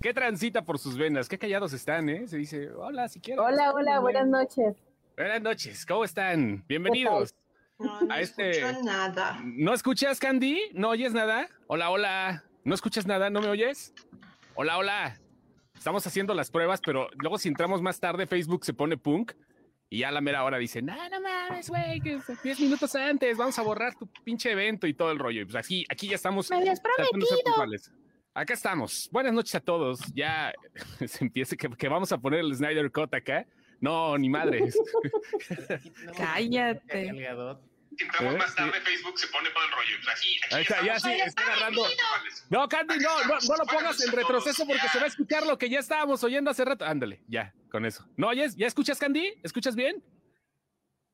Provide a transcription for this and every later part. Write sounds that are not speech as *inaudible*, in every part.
¿Qué transita por sus venas? Qué callados están, ¿eh? Se dice, hola, si quieren. Hola, hola, buenas noches. Buenas noches, ¿cómo están? Bienvenidos. No, no A este- escucho nada. ¿No escuchas, Candy? ¿No oyes nada? Hola, hola. ¿No escuchas nada? ¿No me oyes? Hola, hola. Estamos haciendo las pruebas, pero luego si entramos más tarde, Facebook se pone punk y ya a la mera hora dice, no, no mames, güey, que 10 minutos antes vamos a borrar tu pinche evento y todo el rollo. Y pues aquí, aquí ya estamos. Me habías prometido. Acá estamos. Buenas noches a todos. Ya *laughs* se empieza que, que vamos a poner el Snyder Cut acá. No, ni madres. *laughs* Cállate. Entramos más tarde, Facebook se pone todo el rollo. Pues Aquí, aquí Ahí está, ya sí, está agarrando. No, Candy, no, no, no lo pongas en retroceso porque se va a escuchar lo que ya estábamos oyendo hace rato. Ándale, ya, con eso. ¿No oyes? ¿Ya escuchas, Candy? ¿Escuchas bien?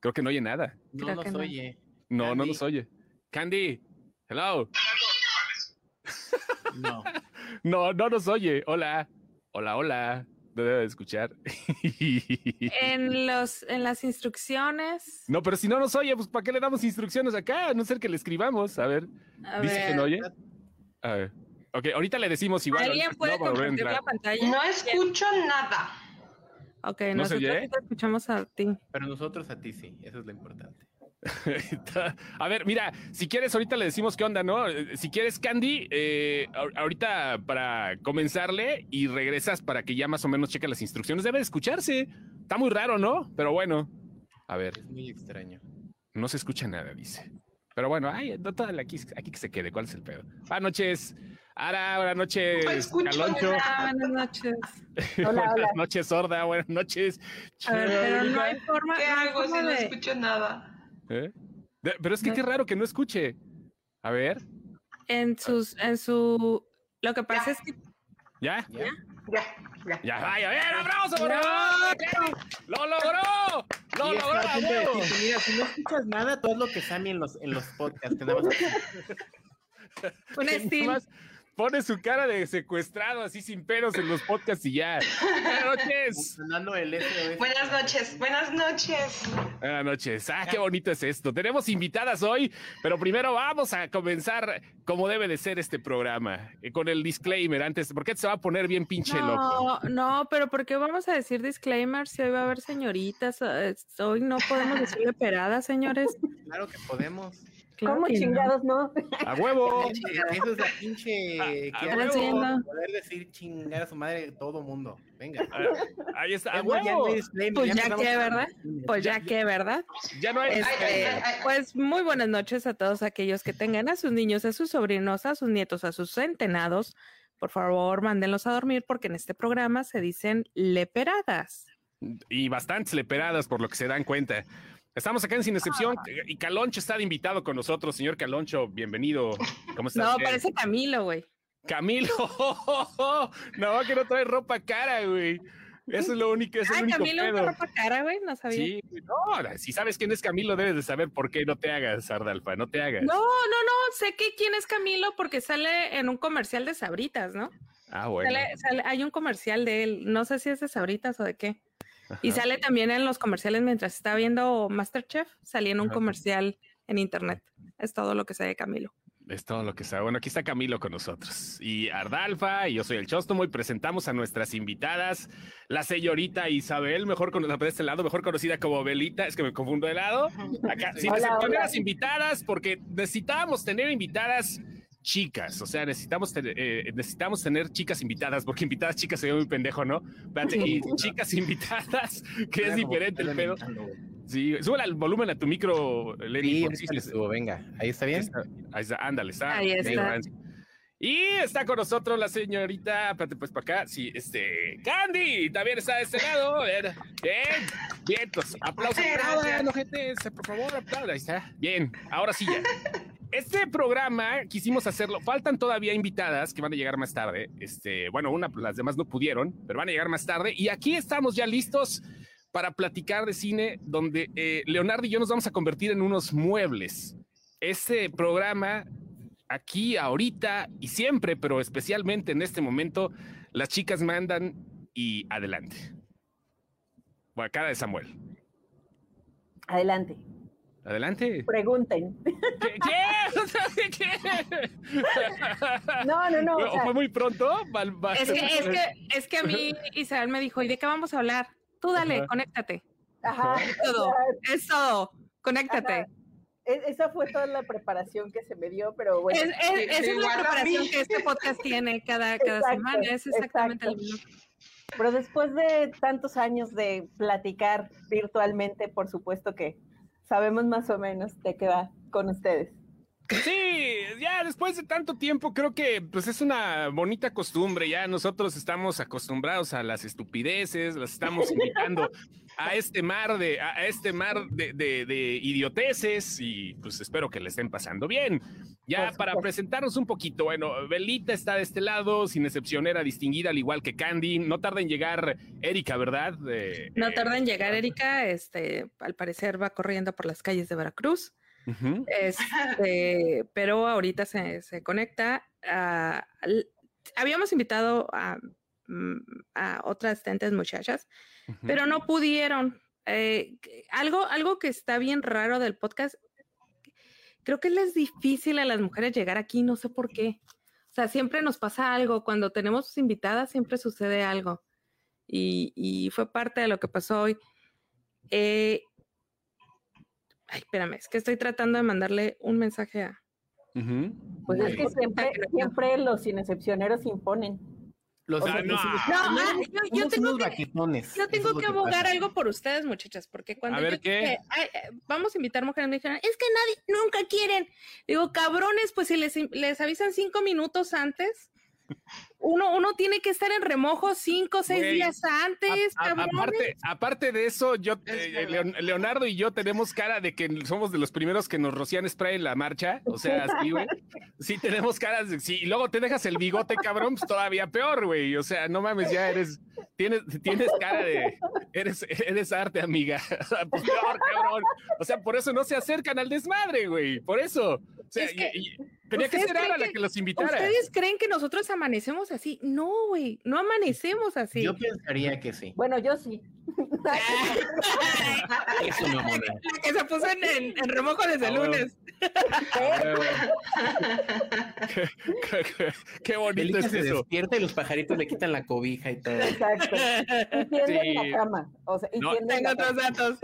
Creo que no oye nada. Creo No nos no. oye. No, no nos oye. Candy, hello. No. *laughs* No, no nos oye. Hola, hola, hola. No debe de escuchar. *laughs* En los, en las instrucciones. No, pero si no nos oye, pues ¿para qué le damos instrucciones acá? A no ser que le escribamos. A ver, A dice que ver, no oye. A ver. Ok, ahorita le decimos igual. ¿Alguien puede no compartir la pantalla? No escucho nada. Ok, ¿No nosotros te escuchamos a ti. Pero nosotros a ti sí, eso es lo importante. *laughs* A ver, mira, si quieres, ahorita le decimos qué onda, ¿no? Eh, Si quieres, Candy, eh, ahor- ahorita para comenzarle y regresas para que ya más o menos cheque las instrucciones. Debe de escucharse. Está muy raro, ¿no? Pero bueno. A ver, Es muy extraño. no se escucha nada, dice. Pero bueno, ay, no, toda la- aquí, aquí que se quede. ¿Cuál es el pedo? Buenas noches. Ara, buenas noches. No escucho Caloncho. Buenas noches. *laughs* Hola, buenas hola. noches, sorda. Buenas noches. A ver, pero no hay forma, ¿Qué no hay hago si no escucho nada? ¿Eh? De- Pero es que qué raro que no escuche. A ver, en sus, en su, lo que pasa Ya. es que ¿ya? ¿Ya? Ya, ya. Ya, vaya, bien, aplauso, por favor. ¡Lo logró! ¡Lo Y es logró! a a mira, si no escuchas nada, tú haz lo que Sammy en los, en los podcasts. Que *laughs* nada *laughs* más un estilo. Pone su cara de secuestrado así sin pelos en los podcasts y ya. Buenas noches. SOS. Buenas noches, buenas noches. Buenas noches. Ah, qué bonito es esto. Tenemos invitadas hoy, pero primero vamos a comenzar como debe de ser este programa, eh, con el disclaimer antes, porque se va a poner bien pinche loco. No, no, pero ¿por qué vamos a decir disclaimer si hoy va a haber señoritas? Eh, Hoy no podemos decirle peradas, señores. Claro que podemos. Claro ¿Cómo no. chingados no? A huevo. *laughs* Eso es la pinche. Que poder decir chingar a su madre todo mundo. Venga. Ah, Ahí está. A ya no huevo. Pues ya empezamos que, ¿verdad? Pues ya que, ¿verdad? Ya no hay. Este, Ay, ay, ay, ay. Pues muy buenas noches a todos aquellos que tengan a sus niños, a sus sobrinos, a sus nietos, a sus centenados. Por favor, mándenlos a dormir porque en este programa se dicen leperadas. y bastantes leperadas por lo que se dan cuenta. Estamos acá en Sin Excepción y Caloncho está de invitado con nosotros. Señor Caloncho, bienvenido. ¿Cómo estás? No, parece Camilo, güey. Camilo. *laughs* No, que no trae ropa cara, güey. Eso es lo único, es el Ah, único Camilo pedo. ropa cara, güey, no sabía. Sí, no, si sabes quién es Camilo, debes de saber por qué no te hagas, Ardalfa, no te hagas. No, no, no, sé que quién es Camilo porque sale en un comercial de Sabritas, ¿no? Ah, bueno. Sale- sale- hay un comercial de él, no sé si es de Sabritas o de qué. Y sale también en los comerciales mientras está viendo Masterchef, salía en un Ajá. comercial en internet. Es todo lo que sé de Camilo. Es todo lo que sabe. Bueno, aquí está Camilo con nosotros. Y Ardalfa, y yo soy el Chóstomo, y presentamos a nuestras invitadas, la señorita Isabel, mejor conocida de este lado, mejor conocida como Belita, es que me confundo de lado. Acá, sin Hola, hola. invitadas, porque necesitábamos tener invitadas chicas, o sea, necesitamos, te- eh, necesitamos tener chicas invitadas, porque invitadas chicas se ve muy pendejo, ¿no? Espérate, y *laughs* chicas invitadas, que es diferente el pedo. Sí, sube el volumen a tu micro, Lenny. Sí, sí subo, venga. Ahí está bien. Ahí está, ándale, está. Ahí está. Y está con nosotros la señorita, espérate, pues para acá, sí, este, Candy, también está de este lado, a ver, bien, vientos, aplausos, Gracias. aplaudan, ojetes, por favor, aplaudan, ahí está, bien, ahora sí ya. Este programa quisimos hacerlo, faltan todavía invitadas que van a llegar más tarde, este, bueno, una, las demás no pudieron, pero van a llegar más tarde, y aquí estamos ya listos para platicar de cine, donde eh, Leonardo y yo nos vamos a convertir en unos muebles. Este programa aquí, ahorita y siempre, pero especialmente en este momento, las chicas mandan y adelante. Bueno, cara de Samuel. Adelante. Adelante. Pregunten. ¿Qué? ¿Qué? *laughs* *laughs* No, no, no. o ¿O sea, fue muy pronto? Es que, es que, es que a mí *laughs* Isabel me dijo, ¿y de qué vamos a hablar? Tú dale, Ajá. conéctate. ajá, Es todo, es todo. Conéctate. Ajá. e- esa fue toda la preparación que se me dio, pero bueno. Es, es- Sí, esa es la preparación que este podcast tiene cada, cada Exacto, semana. Es exactamente lo exacto. mismo. Pero después de tantos años de platicar virtualmente, por supuesto que sabemos más o menos de qué va con ustedes. Sí, ya después de tanto tiempo creo que pues es una bonita costumbre, ya nosotros estamos acostumbrados a las estupideces, las estamos invitando a este mar de a este mar de- de idioteces y pues espero que le estén pasando bien. Ya para presentarnos un poquito, bueno, Belita está de este lado, sin excepción era distinguida al igual que Candy, no tarda en llegar Erika, ¿verdad? Eh, No eh, tarda en llegar Erika, este, al parecer va corriendo por las calles de Veracruz, este, *laughs* pero ahorita se, se conecta. a- al- habíamos invitado a, mm, a otras tentes muchachas, pero no pudieron. Eh, algo, algo que está bien raro del podcast, creo que les es difícil a las mujeres llegar aquí, no sé por qué. O sea, siempre nos pasa algo, cuando tenemos invitadas siempre sucede algo. Y, y fue parte de lo que pasó hoy. Eh, ay, espérame, es que estoy tratando de mandarle un mensaje a... Ujú. Pues es que siempre, siempre los inexcepcioneros imponen. Los, O sea, Ah, no. ah, yo- tengo que- Yo tengo abogar algo por ustedes, muchachas, porque cuando A ver, yo ¿qué? dije, "Ay, eh, vamos a invitar mujeres, me dijeron, es que nadie, nunca quieren. Digo, cabrones, pues si les, les avisan cinco minutos antes, uno, uno tiene que estar en remojo cinco o seis Güey, días antes, A- a- aparte, aparte de eso, yo, eh. Leon- Leonardo y yo tenemos cara de que somos de los primeros que nos rocían spray en la marcha. O sea, *laughs* así, güey. Sí, tenemos caras de. Sí, y luego te dejas el bigote, cabrón, pues todavía peor, güey. O sea, no mames, ya eres. Tienes, tienes cara de. Eres, eres arte, amiga. *laughs* O sea, pues peor, cabrón. O sea, por eso no se acercan al desmadre, güey. Por eso. O sea, Es que y- y- tenía que ser Ara creen la que- que los invitara. ¿Ustedes creen que nosotros amanecemos así? No, güey, no amanecemos así. Yo pensaría que sí. Bueno, yo sí. *laughs* Eso, mamona. La que se puso en, en- en remojo desde el lunes. *laughs* qué, qué- qué- qué bonito es se eso. despierta y los pajaritos le quitan la cobija y todo. Exacto. Y tienden Sí. la cama. O sea, y No, Tengo la otros cama. datos.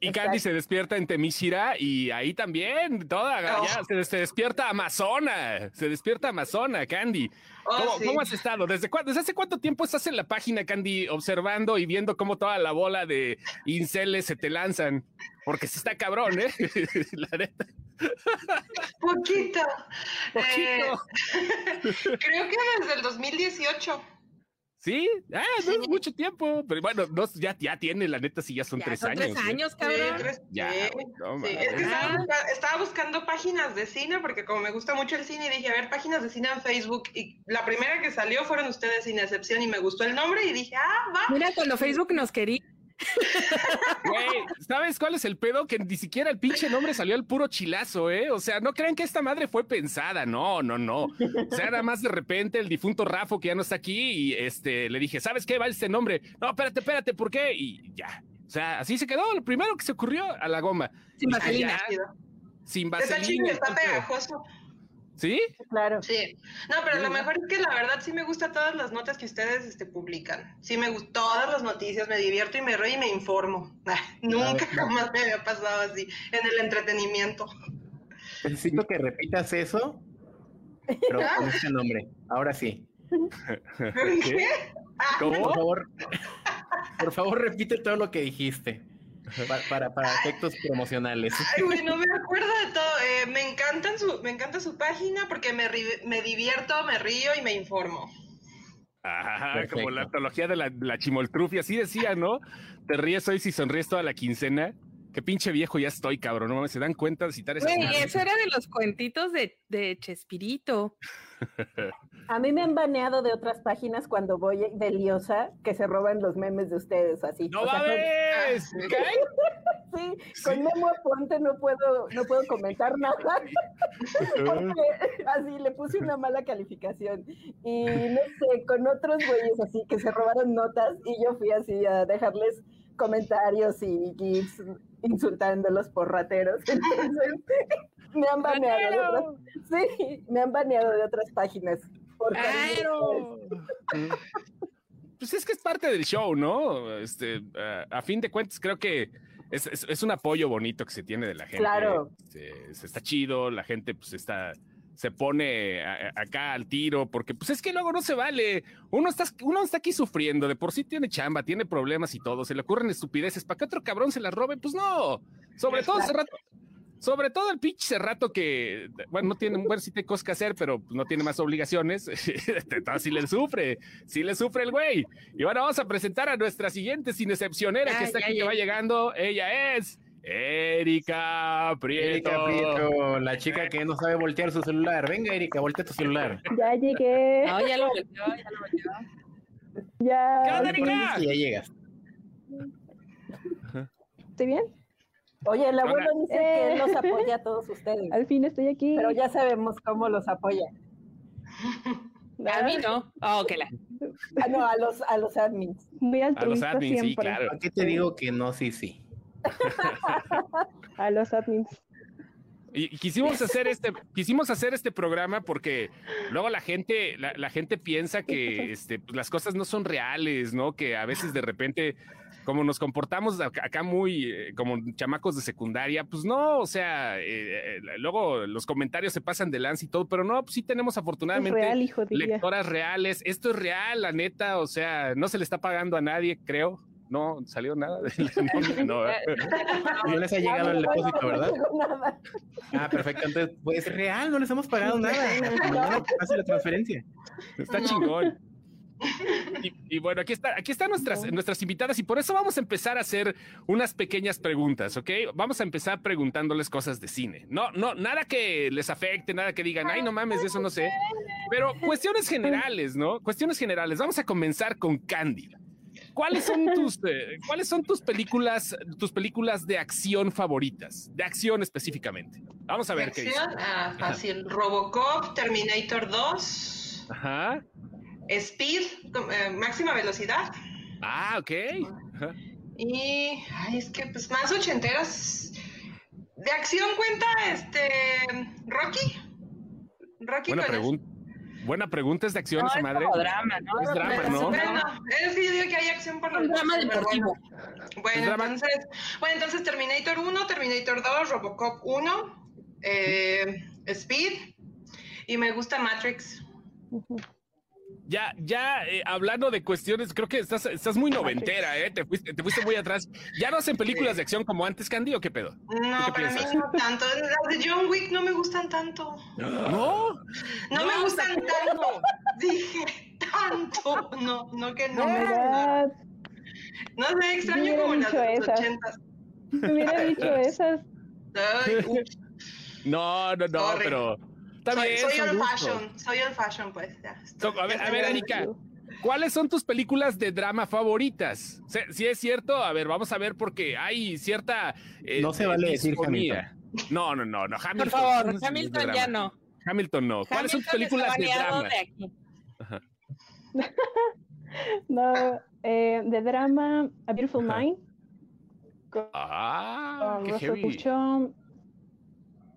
Y Candy se despierta en Temísira y ahí también, toda, Oh. ya, se, se despierta Amazona, se despierta Amazona, Candy. Oh, ¿Cómo, sí. cómo has estado? ¿Desde, cuándo, ¿Desde hace cuánto tiempo estás en la página, Candy, observando y viendo cómo toda la bola de inceles se te lanzan? Porque sí está cabrón, ¿eh? *laughs* la neta. Poquito. Poquito. Eh, *laughs* creo que desde el 2018. ¿Sí? Ah, no es mucho tiempo. Pero bueno, no, ya, ya tiene, la neta, sí, ya son Ya tres son años. tres ¿eh? años, Sí, cabrón. tres- Ya, sí. no Sí, es que estaba, Ah. busca- estaba buscando páginas de cine porque como me gusta mucho el cine dije, a ver, páginas de cine en Facebook y la primera que salió fueron ustedes sin excepción y me gustó el nombre y dije, ah, va. Mira, cuando Facebook nos quería. Güey, ¿sabes cuál es el pedo? Que ni siquiera el pinche nombre salió al puro chilazo, ¿eh? O sea, no crean que esta madre fue pensada, no, no, no. O sea, nada más de repente el difunto Rafo, que ya no está aquí, y este, le dije, ¿sabes qué? Va este nombre. No, espérate, espérate, ¿por qué? Y ya. O sea, así se quedó, lo primero que se ocurrió a la goma. Sin vaselina. Sin Está chido, vaselina. está todo. ¿Sí? Claro. Sí. No, pero lo mejor es que la verdad sí me gustan todas las notas que ustedes este, publican. Sí me gustan todas las noticias, me divierto y me río y me informo. *laughs* Ah, nunca ver, jamás me había pasado así en el entretenimiento. Necesito que repitas eso, pero *laughs* con este nombre. Ahora sí. ¿Qué? Ah, Por ¿Cómo? favor, por favor, repite todo lo que dijiste. *laughs* Para, para, para efectos promocionales. *laughs* Ay, güey, no me acuerdo de todo. Eh, me encantan su, me encanta su página porque me, ri- me divierto, me río y me informo. Ajá, Perfecto. como la antología de la, la chimoltrufia, así decía, ¿no? Te ríes hoy si sonríes toda la quincena. Qué pinche viejo ya estoy, cabrón. No mames, se dan cuenta de citar esas Güey, eso era de los cuentitos de, de Chespirito. *laughs* A mí me han baneado de otras páginas cuando voy de liosa que se roban los memes de ustedes así. ¡No O sea, con- *laughs* ¿Qué? Sí, Sí. con Memo Aponte no puedo, no puedo comentar nada. *laughs* Así le puse una mala calificación. Y no sé, con otros güeyes así que se robaron notas y yo fui así a dejarles comentarios y gifs insultándolos por rateros. *laughs* Entonces, me han baneado de otras, sí, me han baneado de otras páginas. ¡Claro! Pues es que es parte del show, ¿no? Este, a- a fin de cuentas, creo que es, es- es un apoyo bonito que se tiene de la gente. Claro. Se está chido, la gente pues está, se pone a- a- acá al tiro, porque pues es que luego no se vale. Uno está, uno está aquí sufriendo, de por sí tiene chamba, tiene problemas y todo, se le ocurren estupideces, ¿para que otro cabrón se las robe? Pues no. Sobre todo rato. Sobre todo el pinche rato que, bueno, no tiene, bueno, sí tiene cosas que hacer, pero pues, no tiene más obligaciones. *laughs* Entonces sí le sufre, sí le sufre el güey. Y bueno, vamos a presentar a nuestra siguiente sin excepcionera que está ya, aquí, que va llegando. Ella es Erika Prieto. Erika Prieto, la chica que no sabe voltear su celular. Venga, Erika, voltea tu celular. Ya llegué. No, ya lo volteó, ya lo volteó. Ya. Ya llegas. ¿Estoy bien? Oye, el abuelo Hola. dice que él los apoya a todos ustedes, Al fin estoy aquí. pero ya sabemos cómo los apoya. *laughs* A mí no. Oh, que la. Ah, no, a los, a los admins. Muy A los altruista admins, sí, siempre. claro. ¿Para qué te digo que no? Sí, sí. *laughs* A los admins. Y y quisimos hacer este, quisimos hacer este programa porque luego la gente, la, la gente piensa que este, pues, las cosas no son reales, ¿no? Que a veces de repente, como nos comportamos acá, muy eh, como chamacos de secundaria, pues no, o sea, eh, eh, luego los comentarios se pasan de lance y todo, pero no, pues sí tenemos afortunadamente real, hijo diría. lectoras reales. Esto es real, la neta, o sea, no se le está pagando a nadie, creo. No salió nada. *laughs* No, *laughs* no, No les ha llegado el depósito, ¿verdad? Ah, perfecto. Entonces, pues real, no les hemos pagado nada. Pase *laughs* la transferencia. Está No. chingón. Y, y bueno, aquí está, aquí están nuestras, nuestras invitadas y por eso vamos a empezar a hacer unas pequeñas preguntas, ¿ok? Vamos a empezar preguntándoles cosas de cine. No, no, nada que les afecte, nada que digan, ay, no mames, de eso no sé. Pero cuestiones generales, ¿no? Cuestiones generales. Vamos a comenzar con Cándida. ¿Cuáles son tus, eh, ¿cuáles son tus películas, tus películas de acción favoritas? De acción específicamente. Vamos a ver qué dice. Acción, ah, fácil. Robocop, Terminator 2, Ajá. Speed, eh, máxima velocidad. Ah, ok. Ajá. Y, ay, es que pues más ochenteras. De acción cuenta este Rocky. Rocky Buena pregunta. Buena pregunta, ¿es de acción No, esa es madre? como drama, ¿no? Es drama. Bueno, es que yo digo que hay acción por los drama deportivo. Bueno, Es Bueno, drama- entonces, bueno, entonces Terminator 1, Terminator 2, Robocop 1, eh, Speed y me gusta Matrix. Ya, ya eh, hablando de cuestiones, creo que estás, estás muy noventera, ¿eh? Te fuiste, te fuiste muy atrás. ¿Ya no hacen películas de acción como antes, Candy, o qué pedo? No, qué para mí piensas? no tanto. Las de John Wick no me gustan tanto. No, No, me gustan tanto. Dije tanto. No, no que no. God. No sé, extraño hubiera como las de los ochentas. Me hubiera dicho *laughs* esas. Ay, no, no, no, Sorry. pero está soy, bien. soy old fashion, soy old fashion, pues. Ya, estoy- So, a ver, a ver. Erika, ¿cuáles son tus películas de drama favoritas? Si, si es cierto, a ver, vamos a ver porque hay cierta. eh, No se vale decir disfonía. No, no, no, no. Hamilton. Por favor, Hamilton ya no. Hamilton no. ¿Cuáles son tus Hamilton películas de drama? de aquí. *laughs* No, eh, de drama, A Beautiful Ajá. Mind. Con Ah, qué Russell heavy.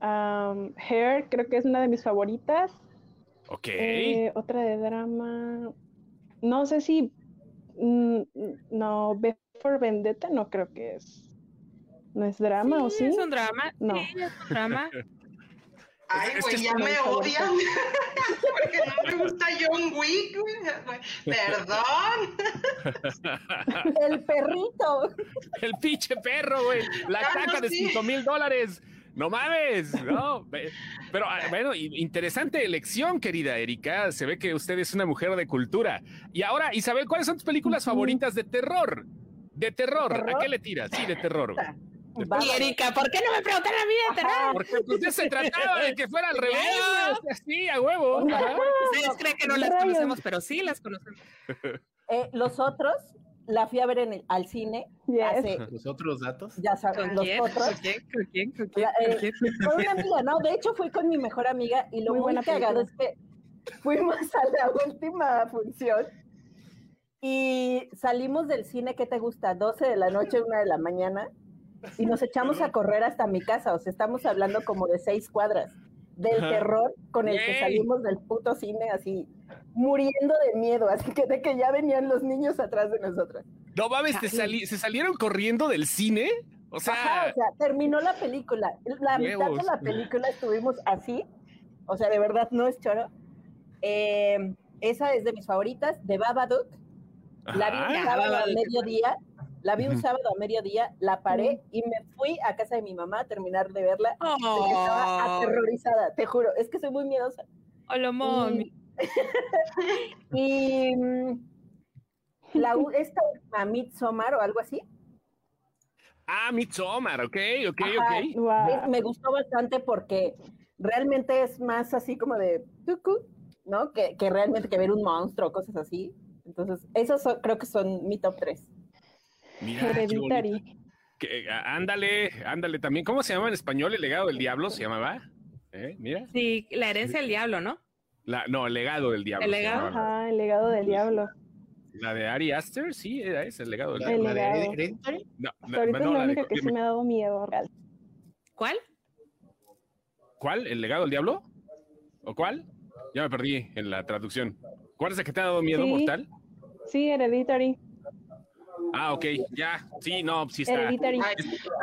Um, Hair, creo que es una de mis favoritas. Ok. Eh, otra de drama. No sé si. mm, no, B for Vendetta, no creo que es. ¿No es drama o sí? Es un drama. No. Sí, es un drama. *laughs* Ay, Es que güey, es ya me odian. *laughs* Porque no me gusta John Wick. güey. Perdón. *laughs* El perrito. El pinche perro, güey. La Ah, caja de sí. 5 mil dólares. No mames, no. Pero ah, bueno, interesante elección, querida Erika. Se ve que usted es una mujer de cultura. Y ahora, Isabel, ¿cuáles son tus películas favoritas de terror? De terror. ¿A ¿Terror? qué le tiras? Sí, de terror. Y. Erika, ¿por qué no me preguntan a mí de terror? Porque pues, ya se trataba de que fuera al revés. Sí, a huevo. Ajá. Ustedes creen que no las conocemos, pero sí las conocemos. *laughs* Eh, los otros, la fui a ver en el- al cine Yes. hace, *laughs* Los otros datos. ya sabes, ¿Con los quién? otros. ¿Con quién? ¿Con quién? ¿Con quién? ¿Con eh, quién? Con una *laughs* amiga, no, de hecho fui con mi mejor amiga y lo Muy muy, cagado es que fuimos a la última función Y salimos del cine, ¿qué te gusta? 12 de la noche, 1 de la mañana, y nos echamos a correr hasta mi casa. O sea, estamos hablando como de seis cuadras del Ajá. terror con el que Güey. salimos del puto cine, así muriendo de miedo, así que de que ya venían los niños atrás de nosotros. No mames, te Chale. sali- ¿se salieron corriendo del cine? O sea, Ajá, o sea, terminó la película. La mitad de la película estuvimos así. O sea, de verdad no es choro. Eh, esa es de mis favoritas, de Babadook. La vi un sábado a mediodía. La vi un sábado a mediodía, la paré y me fui a casa de mi mamá a terminar de verla. porque Estaba Oh, aterrorizada, te juro. Es que soy muy miedosa. hola, mami. *laughs* Y, mm, la, esta última Midsommar o algo así, Ah, Midsommar, ok, ok, Ajá. ok. Me gustó bastante porque realmente es más así como de tucu, ¿no? Que, que realmente que ver un monstruo, cosas así. Entonces, esos son- creo que son mi top 3. Mira. Hereditary. Que- ándale, ándale también. ¿Cómo se llama en español? El legado del diablo se llamaba. ¿Eh? Mira. Sí, la herencia del diablo, ¿no? La, no, el legado del diablo. ¿El legado? Ajá, el legado del diablo. La de Ari Aster, sí, era ese, el legado del La, diablo. la de legado. Hereditary. No, no, ahorita no, es la de única que sí me ha dado miedo real. ¿Cuál? ¿Cuál? ¿El legado del diablo? ¿O cuál? Ya me perdí en la traducción. ¿Cuál es el que te ha dado miedo Sí. mortal? Sí, Hereditary. Ah, ok, ya. Sí, no, sí está. Ay,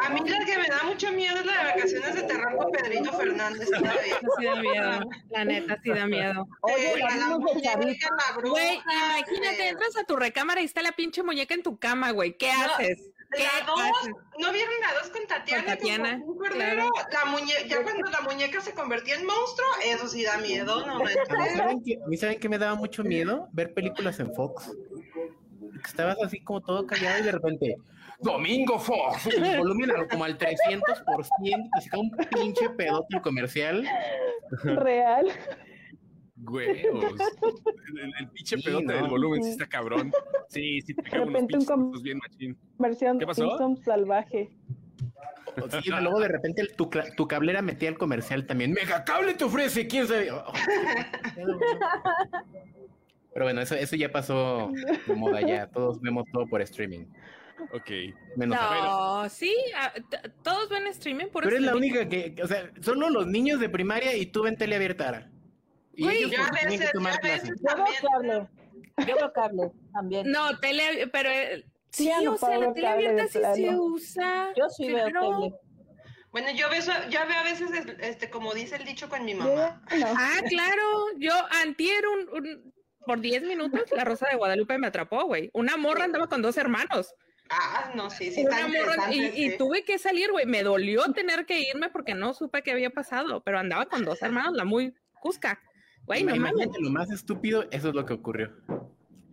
a mí la que me da mucho miedo es la de vacaciones de terror con Pedrito Fernández todavía. Eso sí da miedo. La neta sí da miedo. Oye, la muñeca, la bruja, Güey, imagínate, eh, entras a tu recámara y está la pinche muñeca en tu cama, güey. ¿Qué No, haces? ¿Qué La dos, haces? ¿no vieron la dos con Tatiana? Con Tatiana, Con Joaquín Cordero? claro. La muñe ya cuando la muñeca se convertía en monstruo, eso sí da miedo, no A mí, manches. ¿saben qué, a mí saben que me daba mucho miedo ver películas en Fox. Que Estabas así como todo callado y de repente, Domingo Fox, *laughs* el volumen como al 300%, así como un pinche pedote comercial. Real. Huevos. El, el pinche Sí, pedote ¿no? del volumen sí está cabrón. Sí, sí, te De cago unos un bien machín. Versión ¿Qué pasó? Simpson salvaje. Sí, y luego de repente el- tu, tu cablera metía el comercial también. Mega cable te ofrece, quién sabe. Oh. Pero bueno, eso, eso ya pasó de moda ya. Todos vemos todo por streaming. Ok. Menos. No, sí, todos ven streaming por Tú eres la única que, o sea, solo los niños de primaria y tú ven tele abierta. Y Güey, ellos Yo a porque tienen que veces, yo tomar clases. Veo cable. Yo veo cable también. No, tele, pero eh, Sí, sí, ya no o sea, la tele abierta sí se usa. Yo sí veo claro. cable. Bueno, yo veo, ya veo a veces, este, como dice el dicho con mi mamá. ya no. Ah, claro, yo antier un, un- por 10 minutos la Rosa de Guadalupe me atrapó, güey. Una morra andaba con dos hermanos. Ah, no, sí, sí, Una está morra y, interesante. y sí. tuve que salir, güey. Me dolió tener que irme porque no supe qué había pasado, pero andaba con dos hermanos, la muy cusca. Güey, no mames. Imagínate lo más estúpido, eso es lo que ocurrió.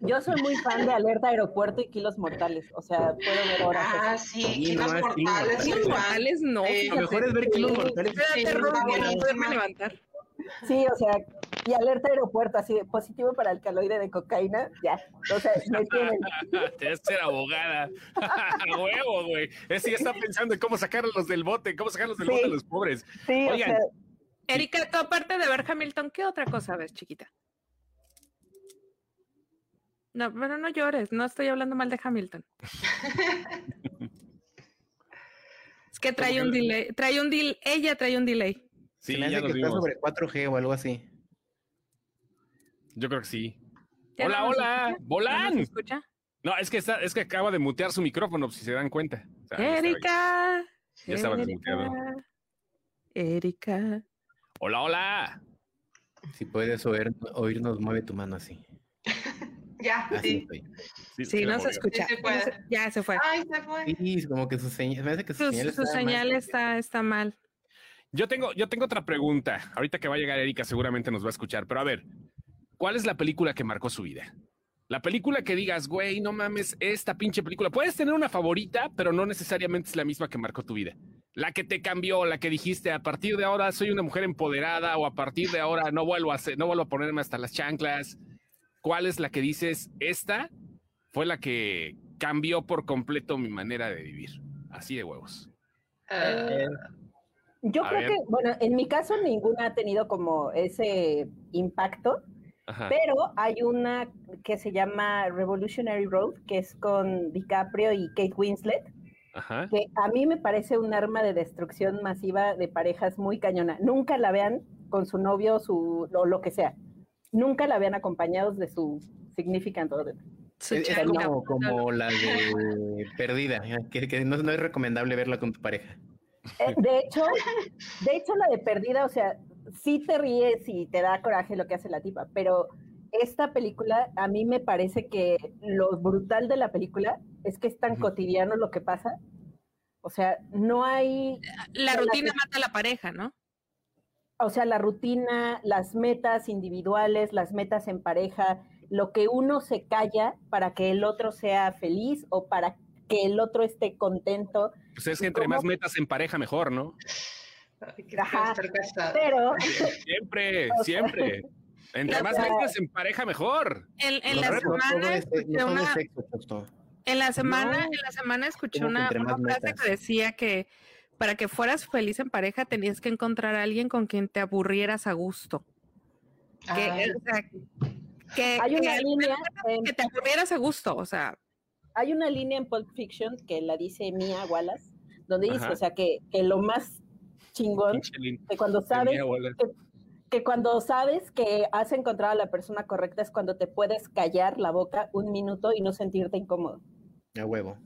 Yo soy muy fan de Alerta Aeropuerto y Kilos Mortales. O sea, puedo ver horas. Ah, sí, Sí, kilos no, mortales. kilos mortales no. Sí, Lo mejor es ver que los mortales. Sí, poderme levantar. Sí, o sea, y Alerta Aeropuerto, así de positivo para el caloide de cocaína, ya. O sea, me tienen. *laughs* Te vas a ser abogada. *laughs* A huevo, güey. Ese ya está pensando en cómo sacarlos del bote, cómo sacarlos del Sí. bote a los pobres. Sí, o Oigan. sea, Erika, tú aparte de ver Hamilton, ¿qué otra cosa ves, chiquita? No, pero no llores, no estoy hablando mal de Hamilton. es que trae un delay, trae un delay, ella trae un delay. Sí, Se me hace que está sobre 4G o algo así. Yo creo que sí. ¿Ya Hola, no hola, escucha? ¿No volán. nos escucha? No, es que está, es que acaba de mutear su micrófono, si se dan cuenta. O sea, ya estaba- Erika. Ya estaba Erika, desmuteado. Erika. Hola, hola. Si puedes oír, oírnos, mueve tu mano así. *laughs* Ya, Así sí. Sí, no se escucha. Sí se No ya se fue. Ay, se fue. Sí, como que su señal, me hace que su, Su, señal, su está mal. señal está, está mal. Yo tengo, yo tengo otra pregunta. Ahorita que va a llegar Erika, seguramente nos va a escuchar. Pero a ver, ¿cuál es la película que marcó su vida? La película que digas, güey, no mames, esta pinche película. Puedes tener una favorita, pero no necesariamente es la misma que marcó tu vida. La que te cambió, la que dijiste, a partir de ahora soy una mujer empoderada o a partir de ahora no vuelvo a hacer, no vuelvo a ponerme hasta las chanclas. ¿Cuál es la que dices, esta fue la que cambió por completo mi manera de vivir? Así de huevos. Eh, yo A creo ver. que, bueno, en mi caso ninguna ha tenido como ese impacto, Ajá. Pero hay una que se llama Revolutionary Road, que es con DiCaprio y Kate Winslet, Ajá. que a mí me parece un arma de destrucción masiva de parejas muy cañona. Nunca la vean con su novio su, o lo que sea. Nunca la vean acompañados de su significant other. Es, es como, como la de Perdida, que, que no, no es recomendable verla con tu pareja. Eh, de hecho, de hecho la de perdida, o sea, sí te ríes y te da coraje lo que hace la tipa, pero esta película, a mí me parece que lo brutal de la película es que es tan cotidiano lo que pasa. O sea, no hay, La rutina mata a la pareja, ¿no? o sea, la rutina, las metas individuales, las metas en pareja, lo que uno se calla para que el otro sea feliz o para que el otro esté contento. Pues es que entre ¿Cómo? más metas en pareja, mejor, ¿no? *laughs* Ay, qué Ajá. Pero *laughs* Siempre, *laughs* siempre. Entre más metas en pareja, mejor. En, en la semana no una, sexo, en la semana, No. en la semana escuché una, frase metas. que decía que para que fueras feliz en pareja tenías que encontrar a alguien con quien te aburrieras a gusto. Que, o sea, que, hay una línea en que te aburrieras a gusto, o sea, hay una línea en Pulp Fiction que la dice Mia Wallace, donde dice, o sea, que, que lo más chingón, que cuando sabes, que cuando sabes que has encontrado a la persona correcta es cuando te puedes callar la boca un minuto y no sentirte incómodo. A huevo.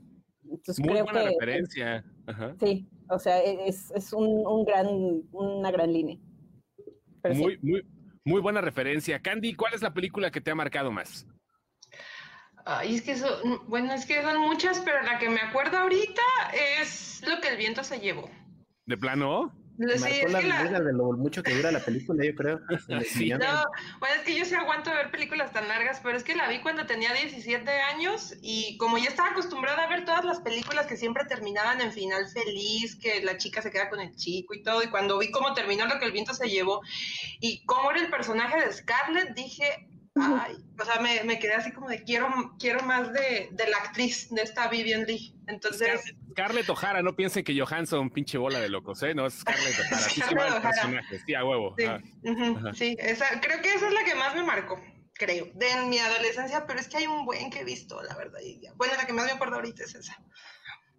Entonces Muy creo buena que referencia. Ajá. sí, o sea, e- es, es un, un gran, una gran línea. Pero sí. Muy, muy, muy buena referencia. Candy, ¿cuál es la película que te ha marcado más? Ay, es que eso, bueno, es que son muchas, pero la que me acuerdo ahorita es lo que el viento se llevó. ¿De plano? Sí, Marcó es la que la- vida de lo mucho que dura la película, yo creo. *laughs* Sí. No, bueno, es que yo sí aguanto ver películas tan largas, pero es que la vi cuando tenía 17 años y como ya estaba acostumbrada a ver todas las películas que siempre terminaban en final feliz, que la chica se queda con el chico y todo, y cuando vi cómo terminó lo que el viento se llevó y cómo era el personaje de Scarlett, dije, ay, o sea, me, me quedé así como de quiero, quiero más de, de la actriz, de esta Vivian Lee. Entonces, Scarlett O'Hara, no piensen que Johansson, pinche bola de locos, ¿eh? No, es Scarlett O'Hara. Sí, *laughs* Scarlett O'Hara. personaje. Sí, a huevo. sí, Ah. sí, esa, creo que esa es la que más me marcó. Creo, de en mi adolescencia, pero es que hay un buen que he visto, la verdad. y ya- bueno, la que más me acuerdo ahorita es esa.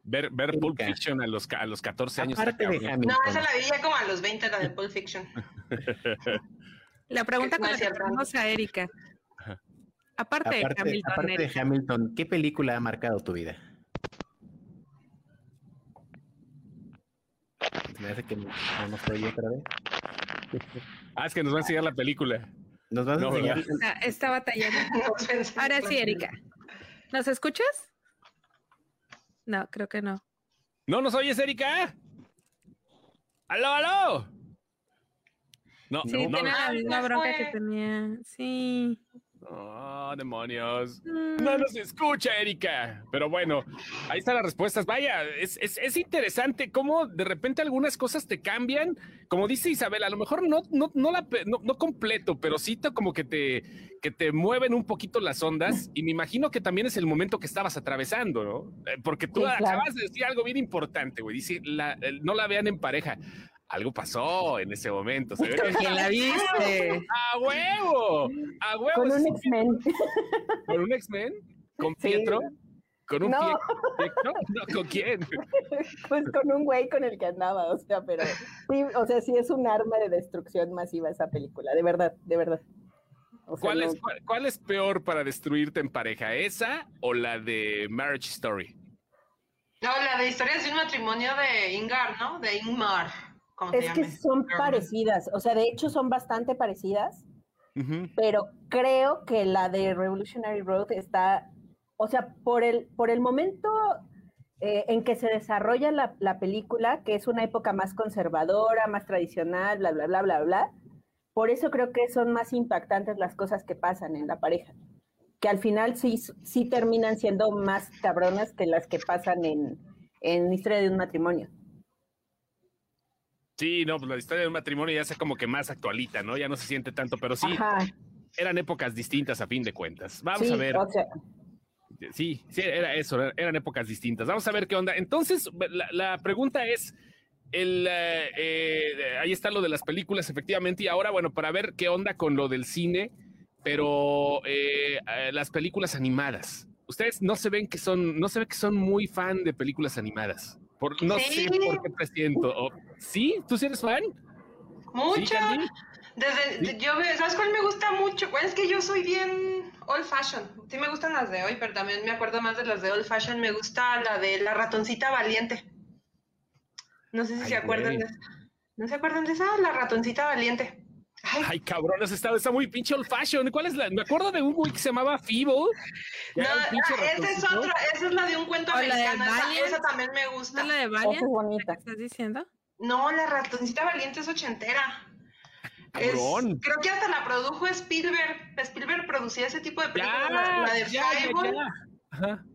Ver, ver Pulp. Fiction a los, a los 14 años. Aparte de. Hamilton. No, esa la vi ya como a los 20, la de Pulp Fiction. *laughs* la pregunta con la que tenemos a Erika. Aparte, de Hamilton, aparte de Hamilton, ¿qué película ha marcado tu vida? Se me hace que no no nos oye otra vez. Ah, es que nos va a enseñar la película. Nos vas a No, enseñar. está, está batallando. *laughs* Ahora sí, Erika. ¿Nos escuchas? No, creo que no. ¿No nos oyes, Erika? ¡Aló, aló! No, Sí, no, no, tiene no. la Ay, misma bronca fue. que tenía. Sí. Oh, demonios. Mm, No nos escucha, Erika. Pero bueno, ahí están las respuestas. Vaya, es, es, es interesante cómo de repente algunas cosas te cambian. Como dice Isabel, a lo mejor no, no, no, la, no, no completo, pero sí te- como que te, que te mueven un poquito las ondas. Y me imagino que también es el momento que estabas atravesando, ¿no? Eh, Porque tú Sí, claro. acabas de decir algo bien importante, güey. Dice, la- el- no la vean en pareja. Algo pasó en ese momento. se ve ¿Con que- quién la viste? *laughs* ¡A huevo! ¡A huevo! Con un X-Men. ¿Con un X-Men? ¿Con Sí. Pietro? ¿Con un No. Pietro? No, ¿con quién? *laughs* Pues con un güey con el que andaba, o sea, pero sí, o sea, sí es un arma de destrucción masiva esa película, de verdad, de verdad. O sea, ¿Cuál, no- es, cuál, cuál es peor para destruirte en pareja? ¿Esa o la de Marriage Story? No, la de historias de un matrimonio de Ingar, ¿no? De Ingmar. Se Es que llame. son parecidas, o sea, de hecho son bastante parecidas, pero creo que la de Revolutionary Road está, o sea, por el, por el momento eh, en que se desarrolla la, la película, que es una época más conservadora, más tradicional, bla, bla, bla, bla, bla, por eso creo que son más impactantes las cosas que pasan en la pareja, que al final sí, sí terminan siendo más cabronas que las que pasan en, en Historia de un matrimonio. Sí, no, pues la historia de un matrimonio ya es como que más actualita, ¿no? Ya no se siente tanto, pero sí, Ajá, eran épocas distintas a fin de cuentas. Vamos sí, a ver. o sea, Sí, sí, era eso, era- eran épocas distintas. Vamos a ver qué onda. Entonces, la, la pregunta es, el, eh, eh, ahí está lo de las películas, efectivamente, y ahora, bueno, para ver qué onda con lo del cine, pero eh, eh, las películas animadas. Ustedes no se ven que son, no se ve que son muy fan de películas animadas. Por, no Sí. sé por qué presiento. O- ¿Sí? ¿Tú sí eres fan? Mucho. Sí. Desde, Sí. yo veo, ¿sabes cuál me gusta mucho? Bueno, es que yo soy bien old fashion. Sí me gustan las de hoy, pero también me acuerdo más de las de old fashion. Me gusta la de la ratoncita valiente. No sé si Ay, se acuerdan güey. de esa. ¿No se acuerdan de esa? La ratoncita valiente. Ay, Ay, cabrón, esa está, está muy pinche old fashion. ¿Cuál es la? Me acuerdo de un güey que se llamaba Feeble. que no, esa es otra, esa es la de un cuento americano. Esa, esa también me ¿No gusta. es la de Esa Valiant? es ¿La bonita. estás diciendo? No, la ratoncita valiente es ochentera. Es- Cabrón. creo que hasta la produjo Spielberg. Spielberg producía ese tipo de películas. Ya, la, la de ya, ya, Fireball. ya. Ajá.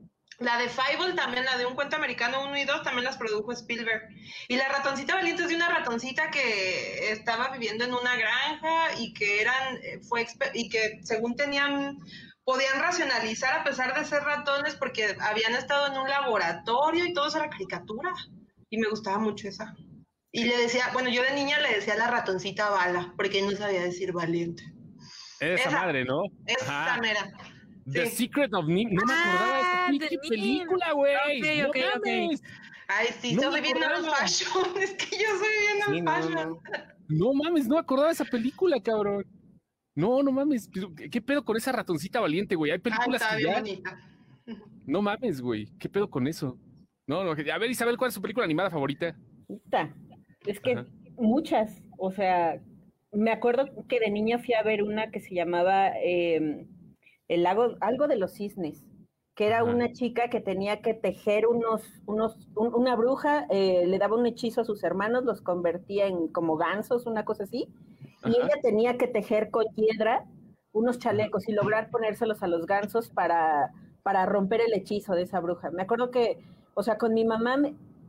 La de Fireball también, la de un cuento americano 1 y 2, también las produjo Spielberg. Y la ratoncita valiente es de una ratoncita que estaba viviendo en una granja y que eran, fue y que según tenían, podían racionalizar a pesar de ser ratones porque habían estado en un laboratorio y todo eso era caricatura. Y me gustaba mucho esa. Y le decía, bueno, yo de niña le decía la ratoncita bala, porque no sabía decir valiente. Esa, Esa. madre, ¿no? Esa Ajá. mera. The. Secret of Nim. No me acordaba de esa Ah, pinche de Nim. película, güey. Ok, No ok. Ay, sí, No yo soy bien fashion. *laughs* Es que yo soy bien fashion. no. No mames, no me acordaba de esa película, cabrón. No, no mames. ¿Qué pedo con esa ratoncita valiente, güey? Hay Ay, películas está que bien ya. No mames, güey. ¿Qué pedo con eso? No, no. A ver, Isabel, ¿cuál es su película animada favorita? Puta, Es que Ajá. muchas, o sea, me acuerdo que de niña fui a ver una que se llamaba eh, El lago, algo de los cisnes, que era Ajá. una chica que tenía que tejer unos, unos, un- una bruja, eh, le daba un hechizo a sus hermanos, los convertía en como gansos, una cosa así, y ella tenía que tejer con hiedra unos chalecos y lograr ponérselos a los gansos para, para romper el hechizo de esa bruja. Me acuerdo que, o sea, con mi mamá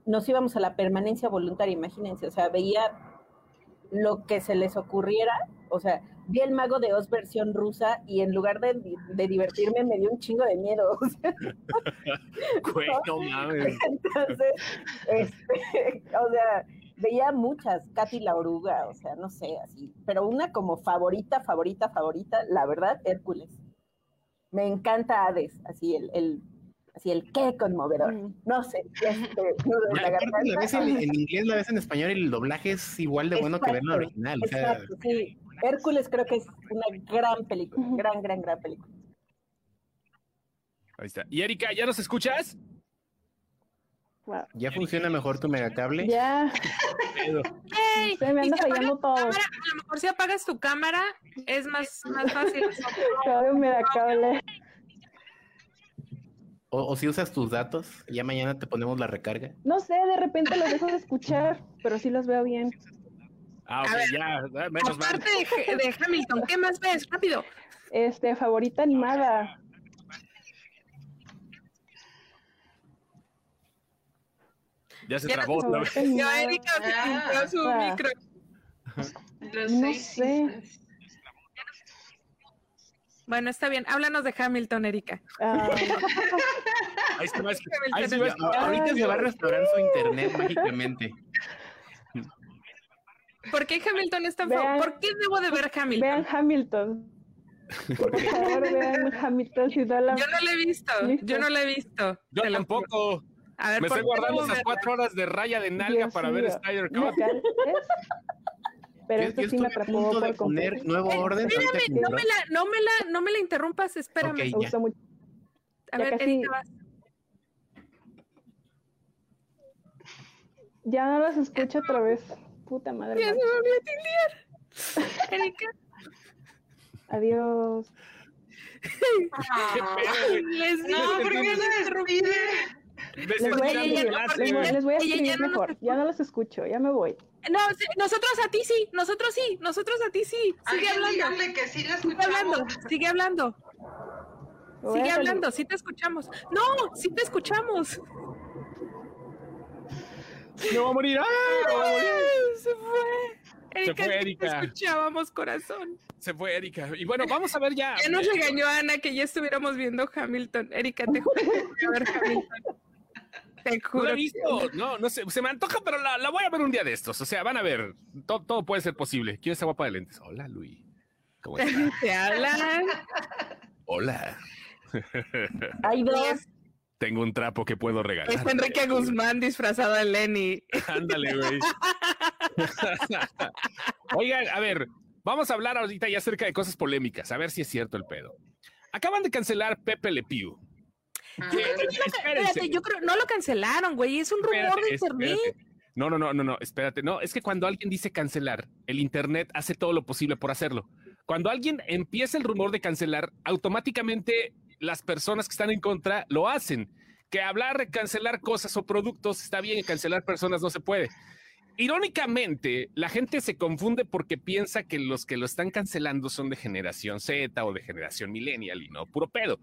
nos íbamos a la permanencia voluntaria, imagínense, o sea, veía lo que se les ocurriera, o sea, vi el mago de Oz versión rusa y en lugar de, de divertirme me dio un chingo de miedo. o *laughs* sea, Güey, no *laughs* mames. entonces, este, *laughs* o sea, veía muchas, Katy la oruga, o sea, no sé, así, pero una como favorita, favorita, favorita, la verdad, Hércules. Me encanta Hades, así el, el así el qué conmovedor. Mm. No sé, este, Y la la ves en, en inglés, la ves en español y el doblaje es igual de bueno que Exacto, original. O sea, Exacto, sí. Hércules creo que es una gran película, gran, gran, gran película. Ahí está. Y Erika, ¿ya nos escuchas? Wow. ya funciona mejor tu megacable. Ya, Pedo. ¡Ey! se me Y anda si apagas fallando tu todo. cámara, a lo mejor si apagas tu cámara es más, más fácil. *laughs* Todavía me da cable. O, o si usas tus datos, ya mañana te ponemos la recarga. No sé, de repente los dejo de escuchar, pero sí los veo bien. Ah, ok, A ver, ya. Menos mal. Aparte de, de Hamilton, ¿qué más ves? Rápido. Este, favorita animada. Ya se Ya trabó animada. Erika, se Ah. pintó su Ah. micro. Los No sé. Bueno, está bien. Háblanos de Hamilton, Erika. Ah, Ahí se va. Ahorita se va a restaurar su internet mágicamente. ¿Por qué Hamilton es tan Vean-? ¿Por qué debo de ver Hamilton? vean Hamilton. Por favor, vean Hamilton si no la Yo no la he visto. Listo. Yo no la he visto. Yo tampoco. A ver, Me ¿por estoy guardando esas cuatro horas de raya de nalga Dios para ver. Snyder Cut. Pero esto sí me atrapó de por poner nuevo Eh, orden. espérame, no me la, no me la, no me la interrumpas, espérame. Ok. Me ya. gustó mucho. A ya ver, casi-. Ya no los escucho otra vez. Puta madre. Ya se me olvidó tildear. Erika, Adiós. Les No, digo ¿por qué? Ves Les voy, a escribir, no, porque les voy- les a escribir no nos mejor. Ya no los escucho. Ya me voy. No, nosotros a ti sí, nosotros sí, nosotros a ti sí. Sigue hablando, que sí la sigue hablando, escuchamos. sigue hablando, sigue a salir. hablando, sí te escuchamos. No, sí te escuchamos. No va a morir. ¡Ah! No va a morir. Se fue. Erika, fue sí Erika. te escuchábamos, corazón. Se fue Erika. Y bueno, vamos a ver ya. Ya nos regañó Ana que ya estuviéramos viendo Hamilton. Erika, te juro que voy a ver Hamilton. Te No juro. la he que- visto, no, no sé, se me antoja, pero la, la voy a ver un día de estos. O sea, van a ver, todo, todo puede ser posible. ¿Quién es esa guapa de lentes? Hola, Luis. ¿Cómo *laughs* están? Te hablan. Hola. Hay dos. Tengo un trapo que puedo regalar. Es Enrique Guzmán disfrazado de Lenny. Ándale, güey. *laughs* Oigan, a ver, vamos a hablar ahorita ya acerca de cosas polémicas, a ver si es cierto el pedo. Acaban de cancelar Pepe Le Pew. Ah, Que- Espérate, yo creo, no lo cancelaron, güey. Es un rumor espérate, de internet. espérate. No, no, no, no, no, espérate. No, es que cuando alguien dice cancelar, el Internet hace todo lo posible por hacerlo. Cuando alguien empieza el rumor de cancelar, automáticamente las personas que están en contra lo hacen. Que hablar, cancelar cosas o productos está bien, cancelar personas no se puede. Irónicamente, la gente se confunde porque piensa que los que lo están cancelando son de generación Z o de generación millennial y no, puro pedo.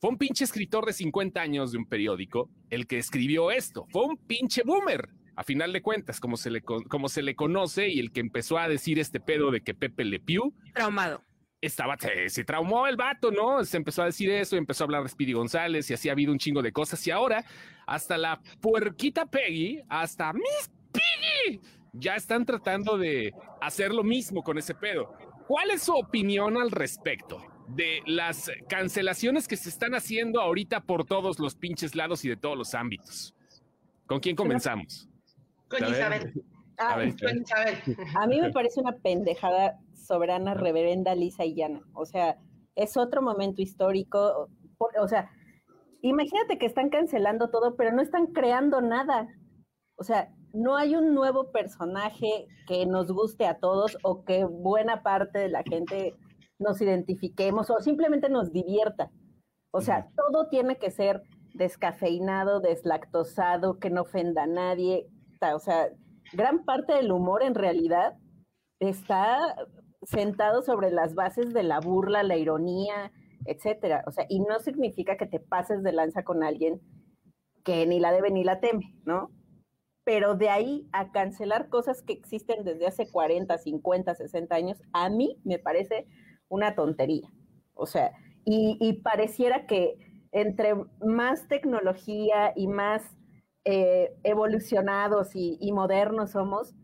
Fue un pinche escritor de 50 años de un periódico el que escribió esto. Fue un pinche boomer, a final de cuentas, como se le, como se le conoce, y el que empezó a decir este pedo de que Pepe Le Pew Traumado. Estaba, se, se traumó el vato, ¿no? Se empezó a decir eso, y empezó a hablar de Speedy González, y así ha habido un chingo de cosas. Y ahora, hasta la puerquita Peggy, hasta Miss Piggy, ya están tratando de hacer lo mismo con ese pedo. ¿Cuál es su opinión al respecto de las cancelaciones que se están haciendo ahorita por todos los pinches lados y de todos los ámbitos? ¿Con quién comenzamos? Con. Isabel. Ah, A ver. *laughs* A mí me parece una pendejada soberana, reverenda, lisa y llana. O sea, es otro momento histórico. por- O sea, imagínate que están cancelando todo, pero no están creando nada. O sea, no hay un nuevo personaje que nos guste a todos o que buena parte de la gente nos identifiquemos o simplemente nos divierta. O sea, todo tiene que ser descafeinado, deslactosado, que no ofenda a nadie. O sea, gran parte del humor en realidad está sentado sobre las bases de la burla, la ironía, etcétera. O sea, y no significa que te pases de lanza con alguien que ni la debe ni la teme, ¿no? Pero de ahí a cancelar cosas que existen desde hace 40, 50, 60 años, a mí me parece una tontería. O sea, y, y pareciera que entre más tecnología y más eh, evolucionados y, y modernos somos,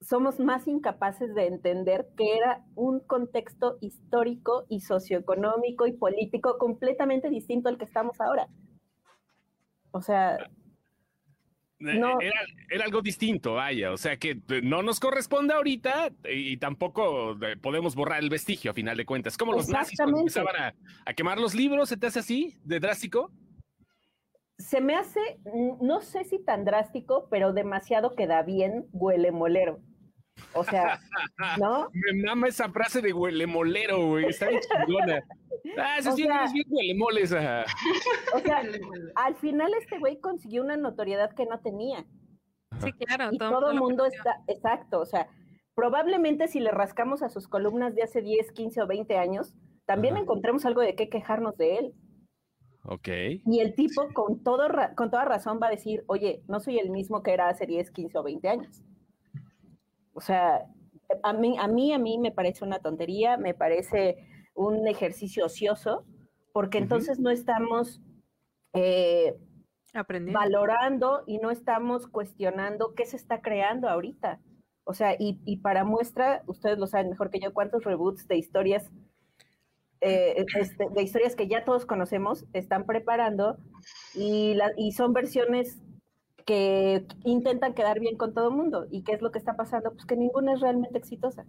somos más incapaces de entender que era un contexto histórico y socioeconómico y político completamente distinto al que estamos ahora. O sea, No. Era, era algo distinto, vaya. O sea que eh, no nos corresponde ahorita y tampoco eh, podemos borrar el vestigio a final de cuentas. Como los nazis cuando empezaban a, a quemar los libros, ¿se te hace así de drástico? Se me hace, no sé si tan drástico, pero demasiado queda bien, huele molero. O sea, *laughs* ¿no? Me mama esa frase de huele molero, güey. Está bien chingona. Ah, ese O sí sea- bien huele moles. ajá. O sea, al final este güey consiguió una notoriedad que no tenía. Sí, claro. Y todo el mundo está, exacto, o sea, probablemente si le rascamos a sus columnas de hace 10, 15 o 20 años, también Ajá. encontremos algo de qué quejarnos de él. Ok. Y el tipo con, todo, ra- con toda razón va a decir, oye, no soy el mismo que era hace 10, 15 o 20 años. O sea, a mí, a mí, a mí me parece una tontería, me parece un ejercicio ocioso, porque entonces no estamos eh, Aprendiendo. valorando y no estamos cuestionando qué se está creando ahorita. O sea, y, y para muestra, ustedes lo saben mejor que yo, cuántos reboots de historias, eh, este, de historias que ya todos conocemos, están preparando y, la- y son versiones que intentan quedar bien con todo el mundo. ¿Y qué es lo que está pasando? Pues que ninguna es realmente exitosa.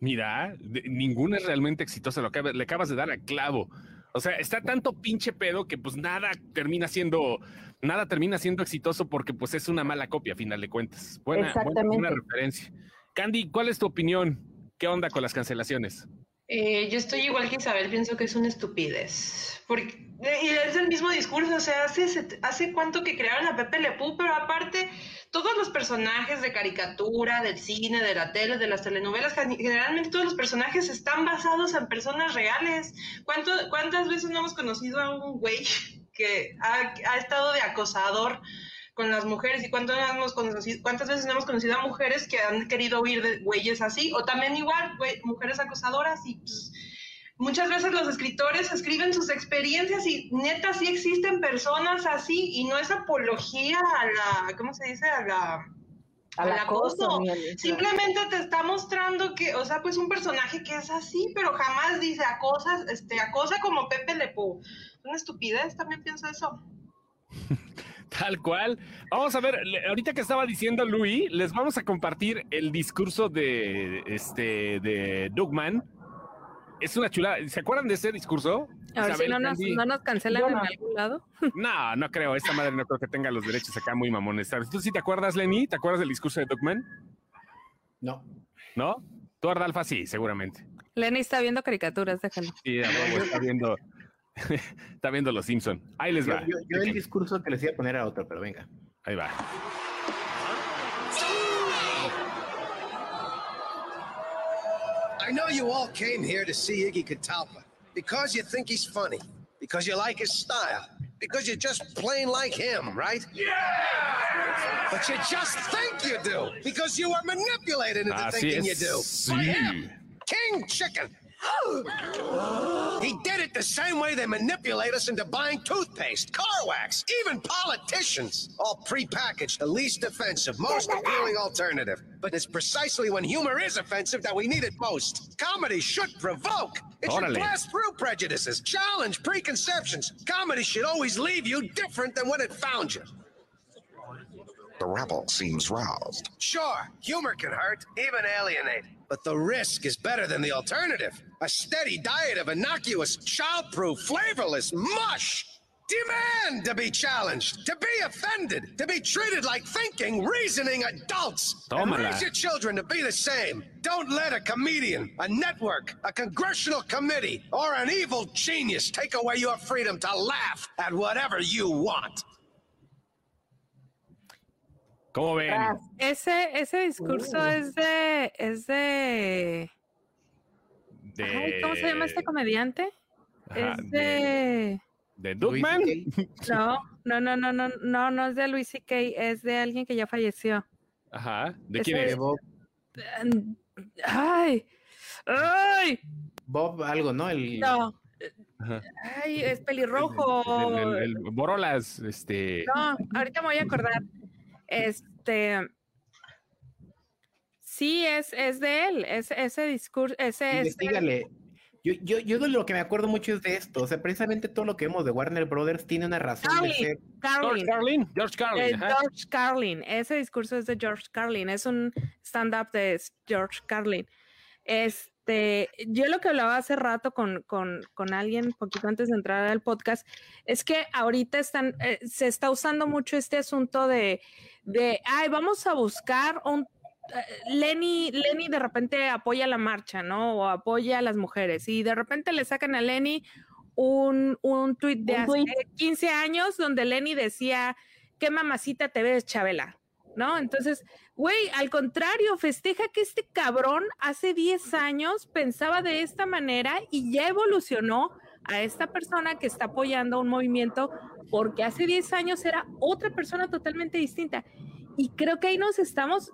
Mira, de- ninguna es realmente exitosa. Lo acaba- le acabas de dar a clavo. O sea, está tanto pinche pedo que pues nada termina siendo, nada termina siendo exitoso porque pues es una mala copia a final de cuentas. Buena, buena, Exactamente. buena referencia. Candy, ¿cuál es tu opinión? ¿Qué onda con las cancelaciones? Eh, yo estoy igual que Isabel, pienso que es una estupidez. Porque, y es el mismo discurso, o sea, hace, hace cuánto que crearon a Pepe Le Pew, pero aparte, todos los personajes de caricatura, del cine, de la tele, de las telenovelas, gen- generalmente todos los personajes están basados en personas reales. ¿Cuánto, ¿Cuántas veces no hemos conocido a un güey *laughs* que ha, ha estado de acosador? Con las mujeres y cuánto hemos conocido, cuántas veces no hemos conocido a mujeres que han querido huir de güeyes así, o también igual, güey, mujeres acosadoras y pues, muchas veces los escritores escriben sus experiencias y neta sí existen personas así y no es apología a la, ¿cómo se dice? A la Al acoso, Simplemente te está mostrando que, o sea, pues un personaje que es así, pero jamás dice acosa, este, acosa como Pepe Le Pew. Una estupidez, también pienso eso. *laughs* Tal cual. Vamos a ver, ahorita que estaba diciendo Luis, les vamos a compartir el discurso de este de Dugman. Es una chulada. ¿Se acuerdan de ese discurso? A ver si no nos, no nos cancelan en algún lado. *laughs* No, no creo. Esta madre no creo que tenga los derechos acá muy mamones. ¿Sabes? ¿Tú sí te acuerdas, Lenny? ¿Te acuerdas del discurso de Dugman? No. ¿No? Tú, Ardalfa, sí, seguramente. Lenny está viendo caricaturas, déjalo. Sí, a huevo, está viendo, *laughs* está viendo Los Simpson. Ahí les va. yo- yo el discurso que les iba a poner a otro, pero venga. Ahí va. I know you all came here to see Iggy Catalpa because you think he's funny, because you like his style, because you're just plain like him, right? Yeah! But you just think you do because you were manipulated into Así thinking you es. do. By him, Sí. King Chicken. He did it the same way they manipulate us into buying toothpaste, car wax, even politicians. All prepackaged, the least offensive, most appealing alternative. But it's precisely when humor is offensive that we need it most. Comedy should provoke. It should Órale. blast through prejudices, challenge preconceptions. Comedy should always leave you different than when it found you. The rebel seems roused. Sure, humor can hurt, even alienate. But the risk is better than the alternative. A steady diet of innocuous, childproof, flavorless mush. Demand to be challenged, to be offended, to be treated like thinking, reasoning adults. And Tómala. raise your children to be the same. Don't let a comedian, a network, a congressional committee, or an evil genius take away your freedom to laugh at whatever you want. ¿Cómo ven? Tras. Ese, ese discurso Uh. es de, es de, Ay, ¿cómo se llama este comediante? Ajá, es de, de. C.K. *laughs* no, no, no, no, no, no, no es de Luis C.K., es de alguien que ya falleció. Ajá. ¿De quién De es? Bob, Ay, ay, Bob algo, ¿no? El, no, Ajá. ay, es pelirrojo. El, el- el Borolas, este. No, ahorita me voy a acordar. Este. Sí, es, es de él. Es, ese discurso. Ese, Investígale. Yo, yo, yo de lo que me acuerdo mucho es de esto. O sea, precisamente todo lo que vemos de Warner Brothers tiene una razón de Carlin. ser. George Carlin. Carlin. George Carlin. de ajá. George Carlin. Ese discurso es de George Carlin. Es un stand-up de George Carlin. Este, yo lo que hablaba hace rato con, con, con alguien, poquito antes de entrar al podcast, es que ahorita están, eh, se está usando mucho este asunto de, de, ay, vamos a buscar un eh, Lenny, Lenny de repente apoya la marcha, ¿no? O apoya a las mujeres. Y de repente le sacan a Lenny un, un tuit de Un hace tuit. 15 años donde Lenny decía, qué mamacita te ves, Chabela, ¿no? Entonces, güey, al contrario, festeja que este cabrón hace 10 años pensaba de esta manera y ya evolucionó a esta persona que está apoyando un movimiento porque hace 10 años era otra persona totalmente distinta. Y creo que ahí nos estamos,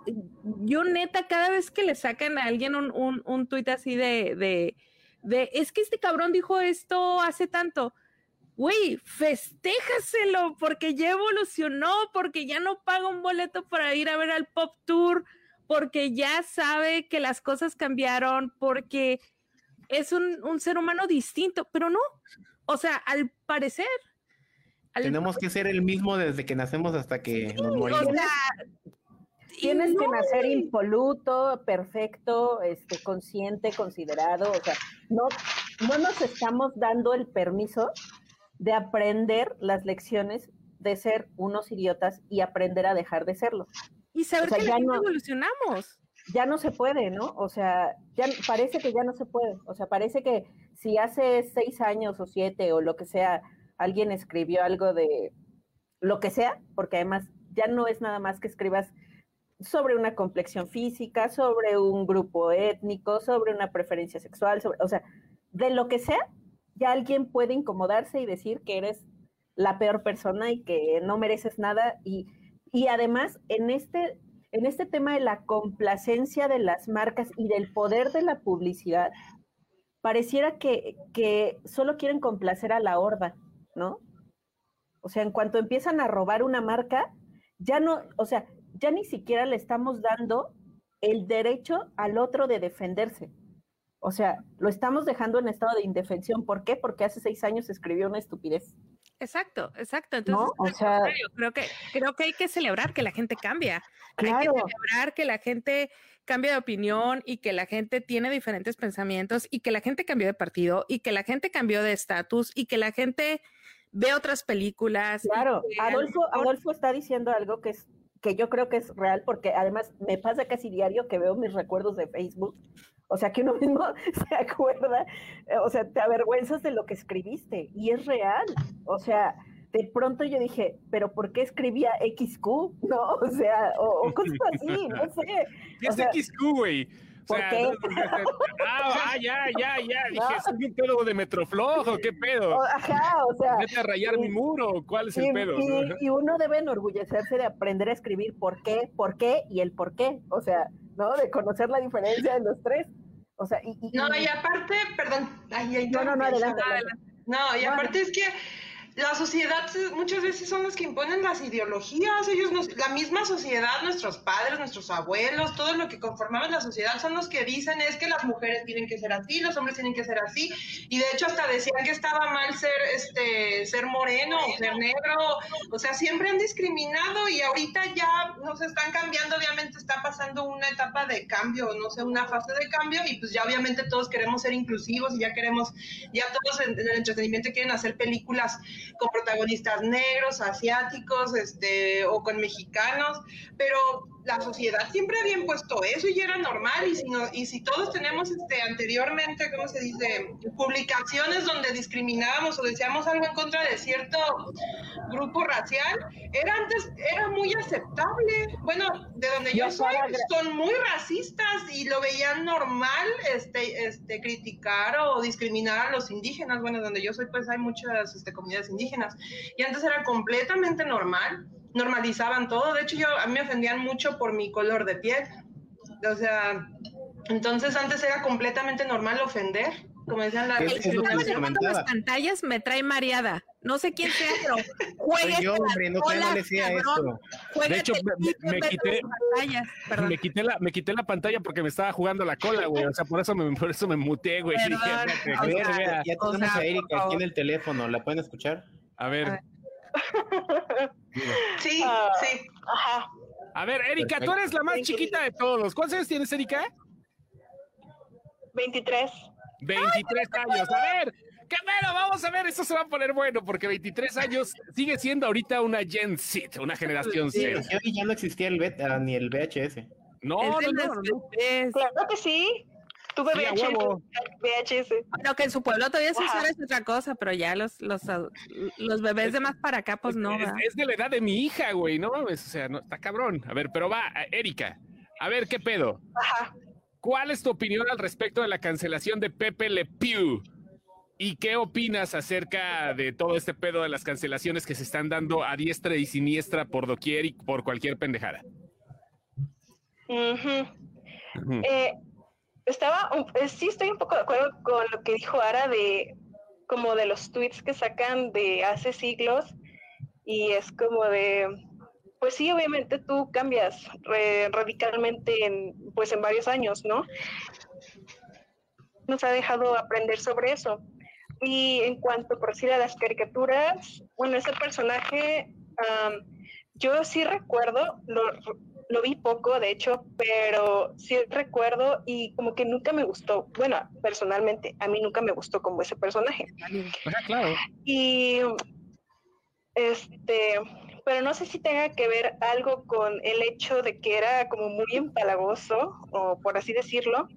yo neta, cada vez que le sacan a alguien un, un, un tuit así de, de, es que este cabrón dijo esto hace tanto, güey, festéjaselo porque ya evolucionó, porque ya no paga un boleto para ir a ver al Pop Tour, porque ya sabe que las cosas cambiaron, porque es un, un ser humano distinto, pero no, o sea, al parecer... Tenemos que ser el mismo desde que nacemos hasta que nos o morimos. sea, y Tienes que nacer impoluto, perfecto, este, consciente, considerado. O sea, no, no nos estamos dando el permiso de aprender las lecciones de ser unos idiotas y aprender a dejar de serlo. Y saber o sea, que ya la gente no- evolucionamos. Ya no se puede, ¿no? O sea, ya parece que ya no se puede. O sea, parece que si hace seis años o siete o lo que sea, alguien escribió algo de lo que sea, porque además ya no es nada más que escribas sobre una complexión física, sobre un grupo étnico, sobre una preferencia sexual, sobre, o sea, de lo que sea, ya alguien puede incomodarse y decir que eres la peor persona y que no mereces nada. Y, y además, en este, en este tema de la complacencia de las marcas y del poder de la publicidad, pareciera que, que solo quieren complacer a la horda, ¿no? O sea, en cuanto empiezan a robar una marca, ya no, o sea, ya ni siquiera le estamos dando el derecho al otro de defenderse. O sea, lo estamos dejando en estado de indefensión. ¿Por qué? Porque hace seis años escribió una estupidez. Exacto, exacto. Entonces, O sea- creo que creo que hay que celebrar que la gente cambia. Hay que celebrar que la gente cambia de opinión y que la gente tiene diferentes pensamientos y que la gente cambió de partido y que la gente cambió de estatus y que la gente ve otras películas. Claro, Adolfo, Adolfo está diciendo algo que es que yo creo que es real, porque además me pasa casi diario que veo mis recuerdos de Facebook. O sea, que uno mismo *laughs* se acuerda, eh, o sea, te avergüenzas de lo que escribiste y es real. O sea, de pronto yo dije, pero ¿por qué escribía XQ? *laughs* No, o sea, o, o cosas así, no sé. *laughs* ¿Qué O es sea, XQ, güey? O ¿por sea, qué? no, ah, ah, ya, ya, ya. *laughs* Dije, No. ¿es un pedo de Metroflojo? ¿Qué pedo? ajá, o sea. ¿Vete a rayar mi y- muro? ¿Cuál es el Y, pedo? y- y uno debe enorgullecerse de aprender a escribir por qué, por qué y el por qué. O sea, ¿no? De conocer la diferencia de los tres. O sea, y, y- No, y- aparte, perdón, ay, ay, No, no, no, adelante, adelante. No, y aparte es que la sociedad muchas veces son los que imponen las ideologías, ellos nos, la misma sociedad, nuestros padres, nuestros abuelos, todo lo que conformamos la sociedad son los que dicen es que las mujeres tienen que ser así, los hombres tienen que ser así, y de hecho hasta decían que estaba mal ser este ser moreno o ser negro, o sea, siempre han discriminado y ahorita ya nos están cambiando, obviamente está pasando una etapa de cambio, no sé, una fase de cambio y pues ya obviamente todos queremos ser inclusivos y ya queremos, ya todos en el entretenimiento quieren hacer películas con protagonistas negros, asiáticos, este, o con mexicanos, pero la sociedad siempre había impuesto eso y era normal, y si, no- y si todos tenemos este, anteriormente, ¿cómo se dice?, publicaciones donde discriminábamos o decíamos algo en contra de cierto grupo racial, era antes, era muy aceptable. Bueno, de donde yo soy, gra- son muy racistas y lo veían normal este, este, criticar o discriminar a los indígenas. Bueno, donde yo soy, pues hay muchas este, comunidades indígenas. Y antes era completamente normal, normalizaban todo. De hecho, yo, a mí me ofendían mucho por mi color de piel. O sea, entonces antes era completamente normal ofender. Como decían las... Es- El que manejando pantallas me trae mareada. No sé quién sea, pero juegue Soy yo, hombre, no que no le sea esto. De hecho, me- quité-. Me la, me quité la pantalla porque me estaba jugando la cola, güey. O sea, por eso me, por eso me muteé, güey. Perdón. Dije, ver, ya O tenemos sea, a Erika aquí en el teléfono, ¿la pueden escuchar? A ver, A *laughs* Sí, Ah. sí. Ajá. a ver, Erika, tú eres la más chiquita de todos. ¿Cuántos años tienes, Erika? 23. 23 años. A ver, qué bueno, vamos a ver, esto se va a poner bueno porque 23 años sigue siendo ahorita una Gen Z, una generación Sí, Z. yo ya no existía el beta ni el VHS. No, no, no. Claro que sí. Tuve Sí, a VHS. VHS. Bueno, que en su pueblo todavía se Ajá. usa es otra cosa, pero ya los, los, los bebés de más para acá, pues no. es, es de la edad de mi hija, güey, no mames, o sea, no, está cabrón. A ver, pero va, a- Erika, a ver, ¿qué pedo? Ajá. ¿Cuál es tu opinión al respecto de la cancelación de Pepe Le Pew? ¿Y qué opinas acerca de todo este pedo de las cancelaciones que se están dando a diestra y siniestra por doquier y por cualquier pendejada? Ujú. Ujú. Eh, estaba, eh, sí estoy un poco de acuerdo con lo que dijo Ara de como de los tweets que sacan de hace siglos y es como de, pues sí, obviamente tú cambias radicalmente en, pues en varios años, ¿no? Nos ha dejado aprender sobre eso. Y en cuanto por decir a las caricaturas, bueno, ese personaje, am, yo sí recuerdo, lo, lo vi poco, de hecho, pero sí recuerdo y como que nunca me gustó. Bueno, personalmente, a mí nunca me gustó como ese personaje. Ajá, claro. Y este, pero no sé si tenga que ver algo con el hecho de que era como muy empalagoso, o por así decirlo.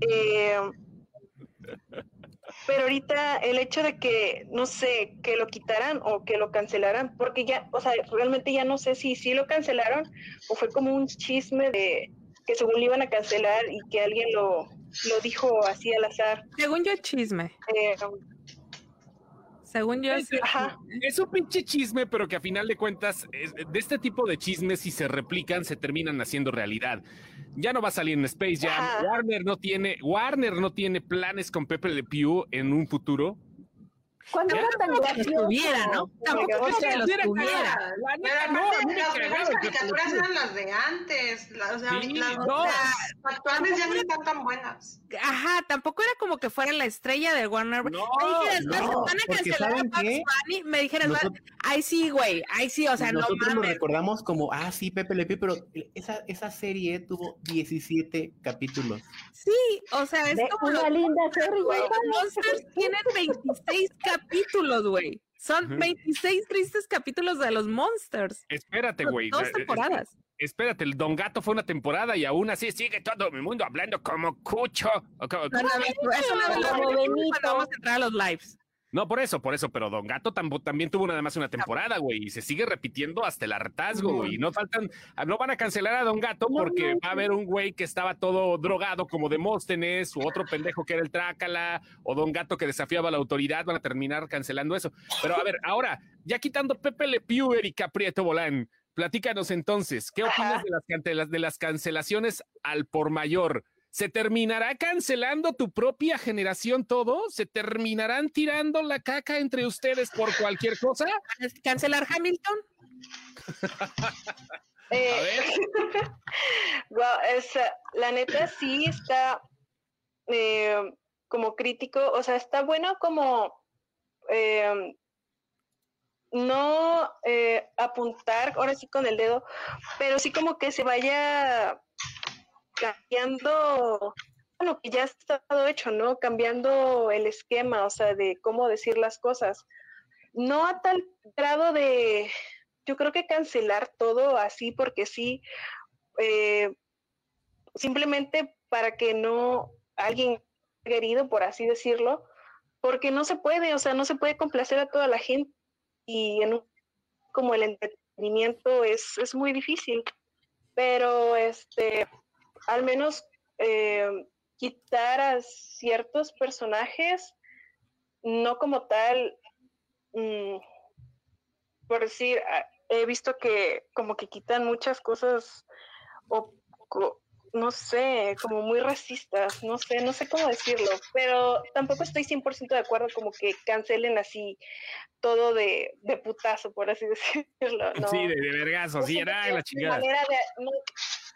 Eh, pero ahorita el hecho de que, no sé, que lo quitaran o que lo cancelaran, porque ya, o sea, realmente ya no sé si sí lo cancelaron o fue como un chisme de que según lo iban a cancelar y que alguien lo, lo dijo así al azar. Según yo, es chisme. Eh, Según yo, es Ajá. Es un pinche chisme, pero que a final de cuentas, es- de este tipo de chismes, si se replican, se terminan haciendo realidad. Ya no va a salir en Space Jam. Warner no tiene, Warner no tiene planes con Pepe Le Pew en un futuro. Cuando era tan gracioso. tuviera, ¿no? Tampoco sea, que los Era tuviera. no, las mejores caricaturas eran las de antes. la- o sea, Sí, las, actuales ya no están tan buenas. Ajá, tampoco era como que fuera la estrella de Warner Bros. No, me dijeras, no, "Vas- van a porque cancelar a ¿saben Bugs qué? Bunny", me dijeras, "Va- Nosotros- ay sí, güey, ay sí, o sea, no Nosotros lo mames. recordamos como, ah, sí, Pepe Le Pew, pero esa, esa serie tuvo 17 capítulos. Sí, o sea, es De como una linda serie. Monsters tienen 26 capítulos, güey. Son Ujú. 26 tristes capítulos de los Monsters. Espérate, güey. Dos Eh, eh, temporadas. Espérate, el Don Gato fue una temporada y aún así sigue todo mi mundo hablando como cucho. O co- No, no, eso no lo Como Benito. cuando vamos a entrar a los lives. No, por eso, por eso, pero Don Gato tambo- también tuvo nada más una temporada, güey, y se sigue repitiendo hasta el hartazgo, güey. y No faltan, no van a cancelar a Don Gato porque va a haber un güey que estaba todo drogado como Demóstenes, o otro pendejo que era el Trácala, o Don Gato que desafiaba a la autoridad, van a terminar cancelando eso. Pero a ver, ahora, ya quitando Pepe Le Pew, Erika Prieto Bolán, platícanos entonces, ¿qué opinas de las, de las cancelaciones al por mayor? ¿Se terminará cancelando tu propia generación todo? ¿Se terminarán tirando la caca entre ustedes por cualquier cosa? ¿Cancelar Hamilton? *laughs* Eh, A ver. *laughs* Es, eh, la neta sí está eh, como crítico, o sea, está bueno como eh, no eh, apuntar ahora sí con el dedo, pero sí como que se vaya cambiando lo que ya ha estado hecho, ¿no? Cambiando el esquema, o sea, de cómo decir las cosas. No a tal grado de, yo creo que cancelar todo así porque sí, eh, simplemente para que no alguien querido, por así decirlo, porque no se puede, o sea, no se puede complacer a toda la gente y en un, como el entretenimiento es, es muy difícil, pero este, al menos eh, quitar a ciertos personajes, no como tal, mm, por decir, ah, he visto que como que quitan muchas cosas o no sé, como muy racistas, no sé, no sé cómo decirlo, pero tampoco estoy 100% de acuerdo como que cancelen así todo de, de putazo, por así *laughs* decirlo. No, Sí, de, de vergazo, sí, era la chingada. manera de- no,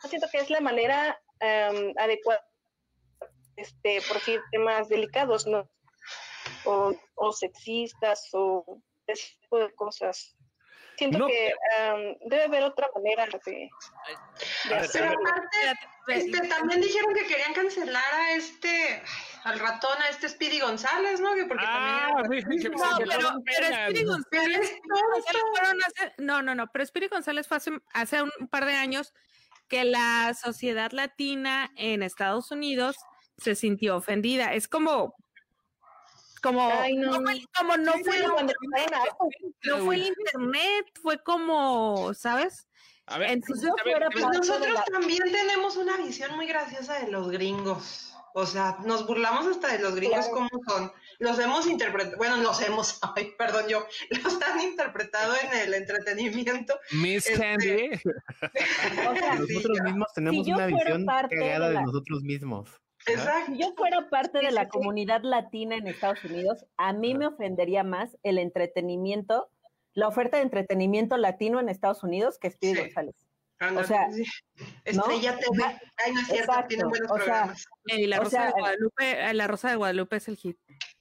siento que es la manera em, adecuada, este, por decir temas delicados, ¿no? O, o sexistas o ese tipo de cosas. Siento No, que em, debe haber otra manera de, hacerlo. Pero aparte, este, también dijeron que querían cancelar a este, al ratón, a este Speedy González, ¿no? Que porque Ah, también sí, que- No, pero. Speedy González, hace- no, no, no, pero Speedy González fue hace, hace un par de años que la sociedad latina en Estados Unidos se sintió ofendida. Es como, como, Ay, no. fue, como no Sí, fue, cuando no el internet, fue como, ¿sabes? A ver, Entonces, yo a ver, fuera a ver, Pues nosotros la- también tenemos una visión muy graciosa de los gringos. O sea, nos burlamos hasta de los gringos Claro. como son. Los hemos interpretado, bueno, los hemos, *laughs* ay, perdón, yo, los han interpretado en el entretenimiento. Miss este, Candy. O sea, *laughs* Sí, Nosotros mismos tenemos una visión de cagada de, la- nosotros mismos. Exacto. Si yo fuera parte de la comunidad latina en Estados Unidos, a mí me ofendería más el entretenimiento, la oferta de entretenimiento latino en Estados Unidos que Speedy Sí. González. O sea, sí. Estrella TV. Ay, no es cierto, tienen buenos o sea, programas. Y la O Rosa sea, de Guadalupe, eh, la Rosa de Guadalupe es el hit.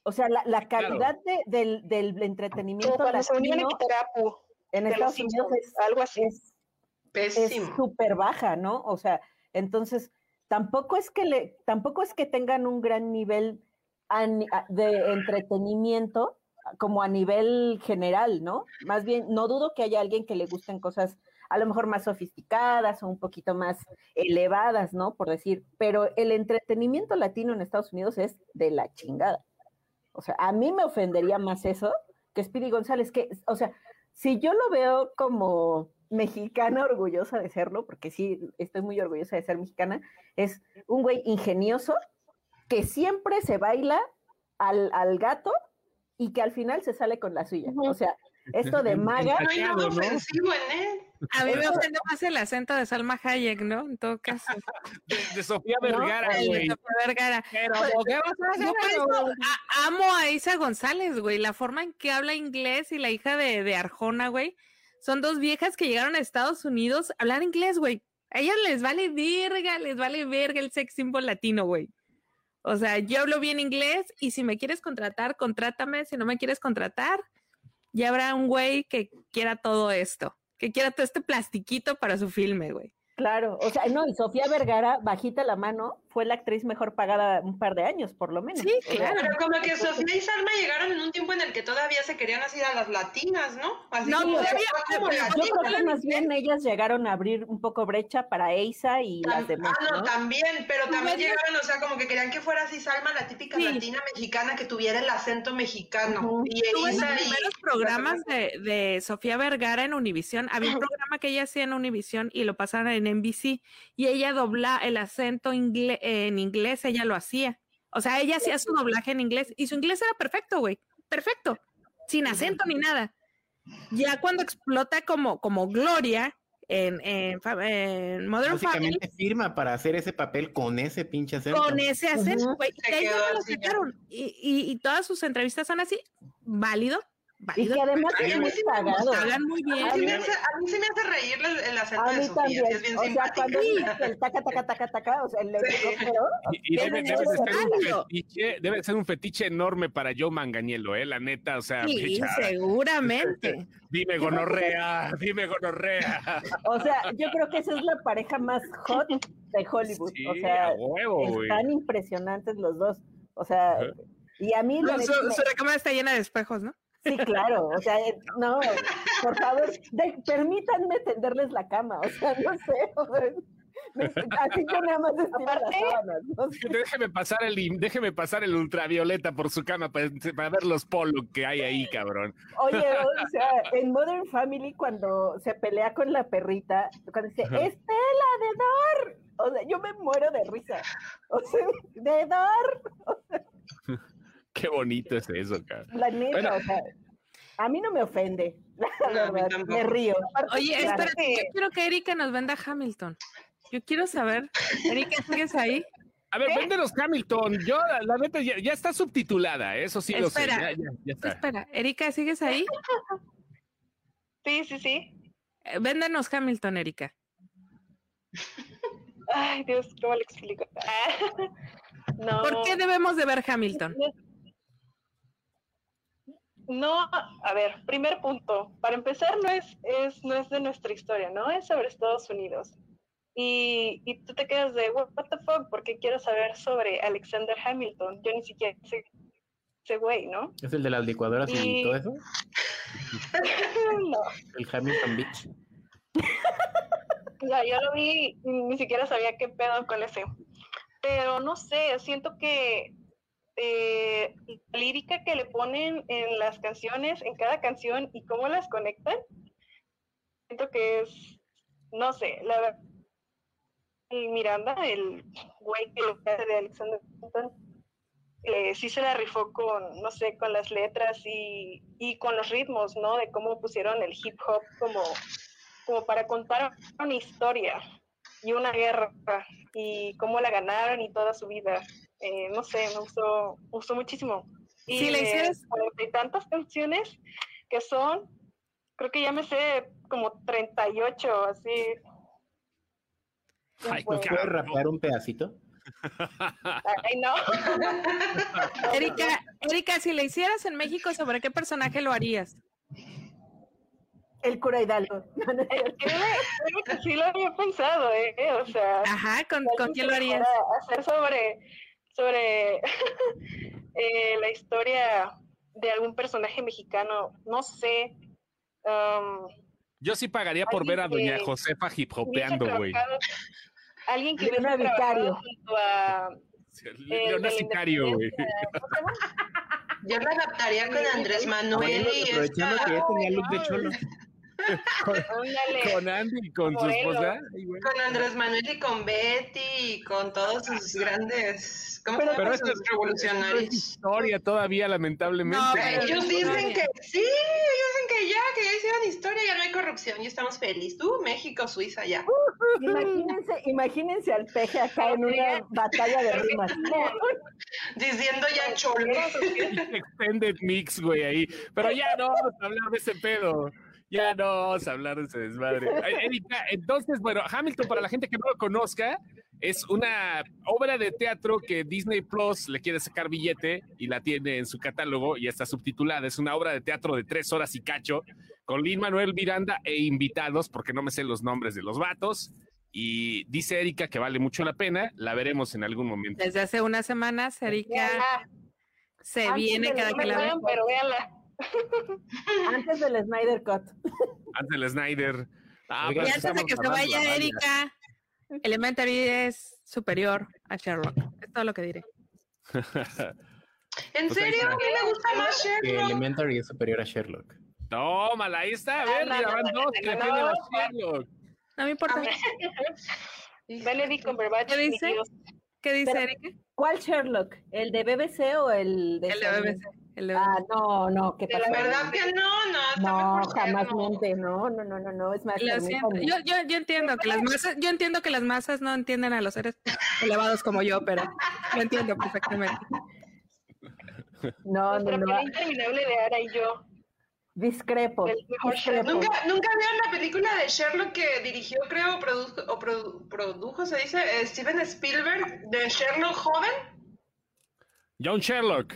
O sea, la, la calidad de- del, entretenimiento cuando se a quitar Apu en Estados Unidos es algo así. es súper baja, ¿no? O sea, entonces tampoco es que le, tampoco es que tengan un gran nivel de entretenimiento como a nivel general, ¿no? Más bien, no dudo que haya alguien que le gusten cosas a lo mejor más sofisticadas o un poquito más elevadas, ¿no? Por decir, pero el entretenimiento latino en Estados Unidos es de la chingada. O sea, a mí me ofendería más eso que Speedy González, que, o sea, si yo lo veo como mexicana orgullosa de serlo, porque sí, estoy muy orgullosa de ser mexicana, es un güey ingenioso que siempre se baila al, al gato y que al final se sale con la suya. O sea, esto de maga, No hay nada ofensivo en él. A mí me ofende más el acento de Salma Hayek, ¿no? En todo caso. *laughs* De, de Sofía ¿no? Vergara, güey. Sofía Vergara. Pero, Pues, ¿qué vas a hacer, Yo a- amo a Isa González, güey. La forma en que habla inglés y la hija de, de Arjona, güey. Son dos viejas que llegaron a Estados Unidos a hablar inglés, güey. A ellas les vale verga, les vale verga el sex symbol latino, güey. O sea, yo hablo bien inglés y si me quieres contratar, contrátame. Si no me quieres contratar, ya habrá un güey que quiera todo esto, que quiera todo este plastiquito para su filme, güey. Claro, o sea, no, y Sofía Vergara, bajita la mano, fue la actriz mejor pagada un par de años, por lo menos. Sí, claro. Pero como que Sofía y Salma llegaron en un tiempo en el que todavía se querían así a las latinas, ¿no? Así No, como "Ah, Yo latinas". creo que más bien ellas llegaron a abrir un poco brecha para Eisa y las demás, ah, no, ¿no? también, pero también Bueno. llegaron, o sea, como que querían que fuera así Salma, la típica Sí. latina mexicana que tuviera el acento mexicano. Ujú. Y Tuve los y... primeros programas de, de Sofía Vergara en Univisión. Había un programa que ella hacía en Univisión y lo pasaban en NBC y ella dobla el acento ingle- en inglés, ella lo hacía. O sea, ella hacía su doblaje en inglés y su inglés era perfecto, güey. Perfecto. Sin acento ni nada. Ya cuando explota como, como Gloria en, en, en Modern Family, Básicamente firma para hacer ese papel con ese pinche acento. con ese acento, güey. Ya. sacaron. Y, y- y todas sus entrevistas son así, válido, Y que además Ay, es muy sí me pagado. Hagan muy A bien. mí, sí me hace, a mí sí me hace reír el, el acento A de mí Sofía, sí, también. es bien O sea, simpática. cuando dice el taca, taca, taca, taca, o sea, el helicóptero, Y, y debe, debe de ser un fetiche, debe de ser un fetiche enorme para Joe Manganiello, eh, la neta, o sea, Sí, seguramente. *laughs* dime gonorrea, dime gonorrea. o sea, yo creo que esa es la pareja más hot de Hollywood. Sí, o sea, huevo, están impresionantes los dos. O sea, y a mí la Su, me- su recámara está llena de espejos, ¿no? Sí, claro, o sea, eh, no, por favor, de- permítanme tenderles la cama, o sea, no sé, o sea, así yo nada más estiro las Aparte- sábanas, no sé. *laughs* Déjeme pasar el déjeme pasar el ultravioleta por su cama para, para ver los polos que hay ahí, cabrón. Oye, o *laughs* sea, en Modern Family cuando se pelea con la perrita, cuando dice, Ajá. Estela, de Dor, o sea, yo me muero de risa, o sea, de Dor, Qué bonito es eso, cabrón. la neta, Bueno. o sea, a mí no me ofende, *laughs* la No, verdad, me río. Oye, espérate, yo quiero que Erika nos venda Hamilton. Yo quiero saber, Erika, ¿sigues ahí? A ver, véndenos Hamilton. Yo, la, la neta, ya, ya está subtitulada, ¿eh? eso sí lo sé. Espera. Ya, ya, ya está. Espera, Erika, ¿sigues ahí? *laughs* Sí, sí, sí. Eh, Véndenos Hamilton, Erika. Ay, Dios, ¿cómo le explico? *laughs* Ah, no. ¿Por qué debemos de ver Hamilton? No, a ver, primer punto. Para empezar, no es, es, no es de nuestra historia, ¿no? Es sobre Estados Unidos. Y, y tú te quedas de, what the fuck, porque quiero saber sobre Alexander Hamilton. Yo ni siquiera sé ese güey, ¿no? Es el de las licuadoras y, Y- todo eso. *laughs* no, El Hamilton Beach. ya, yo lo vi y ni siquiera sabía qué pedo con ese. Pero no sé, siento que eh, lírica que le ponen en las canciones, en cada canción y cómo las conectan, siento que es, no sé, la verdad. Y Miranda, el güey que lo hace de Alexander Hamilton, eh, sí se la rifó con, no sé, con las letras y, y con los ritmos, ¿no? De cómo pusieron el hip hop como, como para contar una historia y una guerra y cómo la ganaron y toda su vida. Eh, no sé, me gustó, me gustó muchísimo. Y Si le hicieras- cuarenta y tantas canciones que son, creo que ya me sé como 38, así. Ay, Pues, qué ¿Puedes cabrón. rapear un pedacito? ay, no. *laughs* Erika, Erika, si le hicieras en México, ¿sobre qué personaje lo harías? El cura Hidalgo. No, no créeme que sí lo había pensado, ¿eh? O sea, Ajá, ¿con, con quién lo harías? Hacer sobre, sobre *laughs* eh, la historia de algún personaje mexicano, no sé. um, Yo sí pagaría por ver a doña Josefa hip hopeando, güey. Alguien que Leona Vicario. junto a... Leona la Sicario, güey. Yo la adaptaría con Andrés Manuel y aprovechando esta- que ya tenía look de cholo. *laughs* Ándale. Con Andy y con su esposa. Con Andrés Manuel y con Betty y con todos sus grandes ¿cómo Pero- se Pero esto es, revolucionarios? historia todavía, lamentablemente. No, Ellos dicen que sí, ellos dicen que ya, que ya hicieron historia, ya no hay corrupción, ya estamos felices. Tú, México, Suiza, ya. *laughs* Imagínense, imagínense al peje acá en una batalla de rimas. *laughs* Diciendo ya chole. Extended mix, güey, ahí. Pero ya no vamos a hablar de ese pedo. Ya no vamos a hablar de ese desmadre. Erika, entonces, bueno, Hamilton, para la gente que no lo conozca, es una obra de teatro que Disney Plus le quiere sacar billete y la tiene en su catálogo y está subtitulada. Es una obra de teatro de tres horas y cacho con Lin Manuel Miranda e invitados, porque no me sé los nombres de los vatos. Y dice Erika que vale mucho la pena. La veremos en algún momento. Desde hace unas semanas, Erika se Antes viene cada No que me la ve. vean, pero véanla. *laughs* Antes del Snyder Cut. Antes del Snyder. Ah, Y antes de que se vaya. Erika, Elementary es superior a Sherlock. Es todo lo que diré. ¿En *laughs* Pues serio? A mí me gusta más Que Sherlock. Elementary es superior a Sherlock. Tómala, ahí está. A ver, no, van dos no, que a. Sherlock. No me importa. *laughs* Benedict Cumberbatch. ¿Qué dice? ¿Qué dice Erika? ¿Cuál Sherlock? ¿El de BBC o el de El de? BBC. El de Ah, no, no, ¿qué De la pasó? ¿Verdad que no? No, está No, mejor jamás mente, no, no, no, no, no, es más, Lo siento. permítanme. Yo, yo, yo entiendo que las masas, yo entiendo que las masas no entienden a los seres elevados como yo, pero lo entiendo perfectamente. no, no, no, interminable de Ara y yo. discrepo. ¿Nunca, ¿Nunca vieron la película de Sherlock que dirigió, creo, produjo, o produ- produjo, se dice, eh, Steven Spielberg, de Sherlock joven? John Sherlock.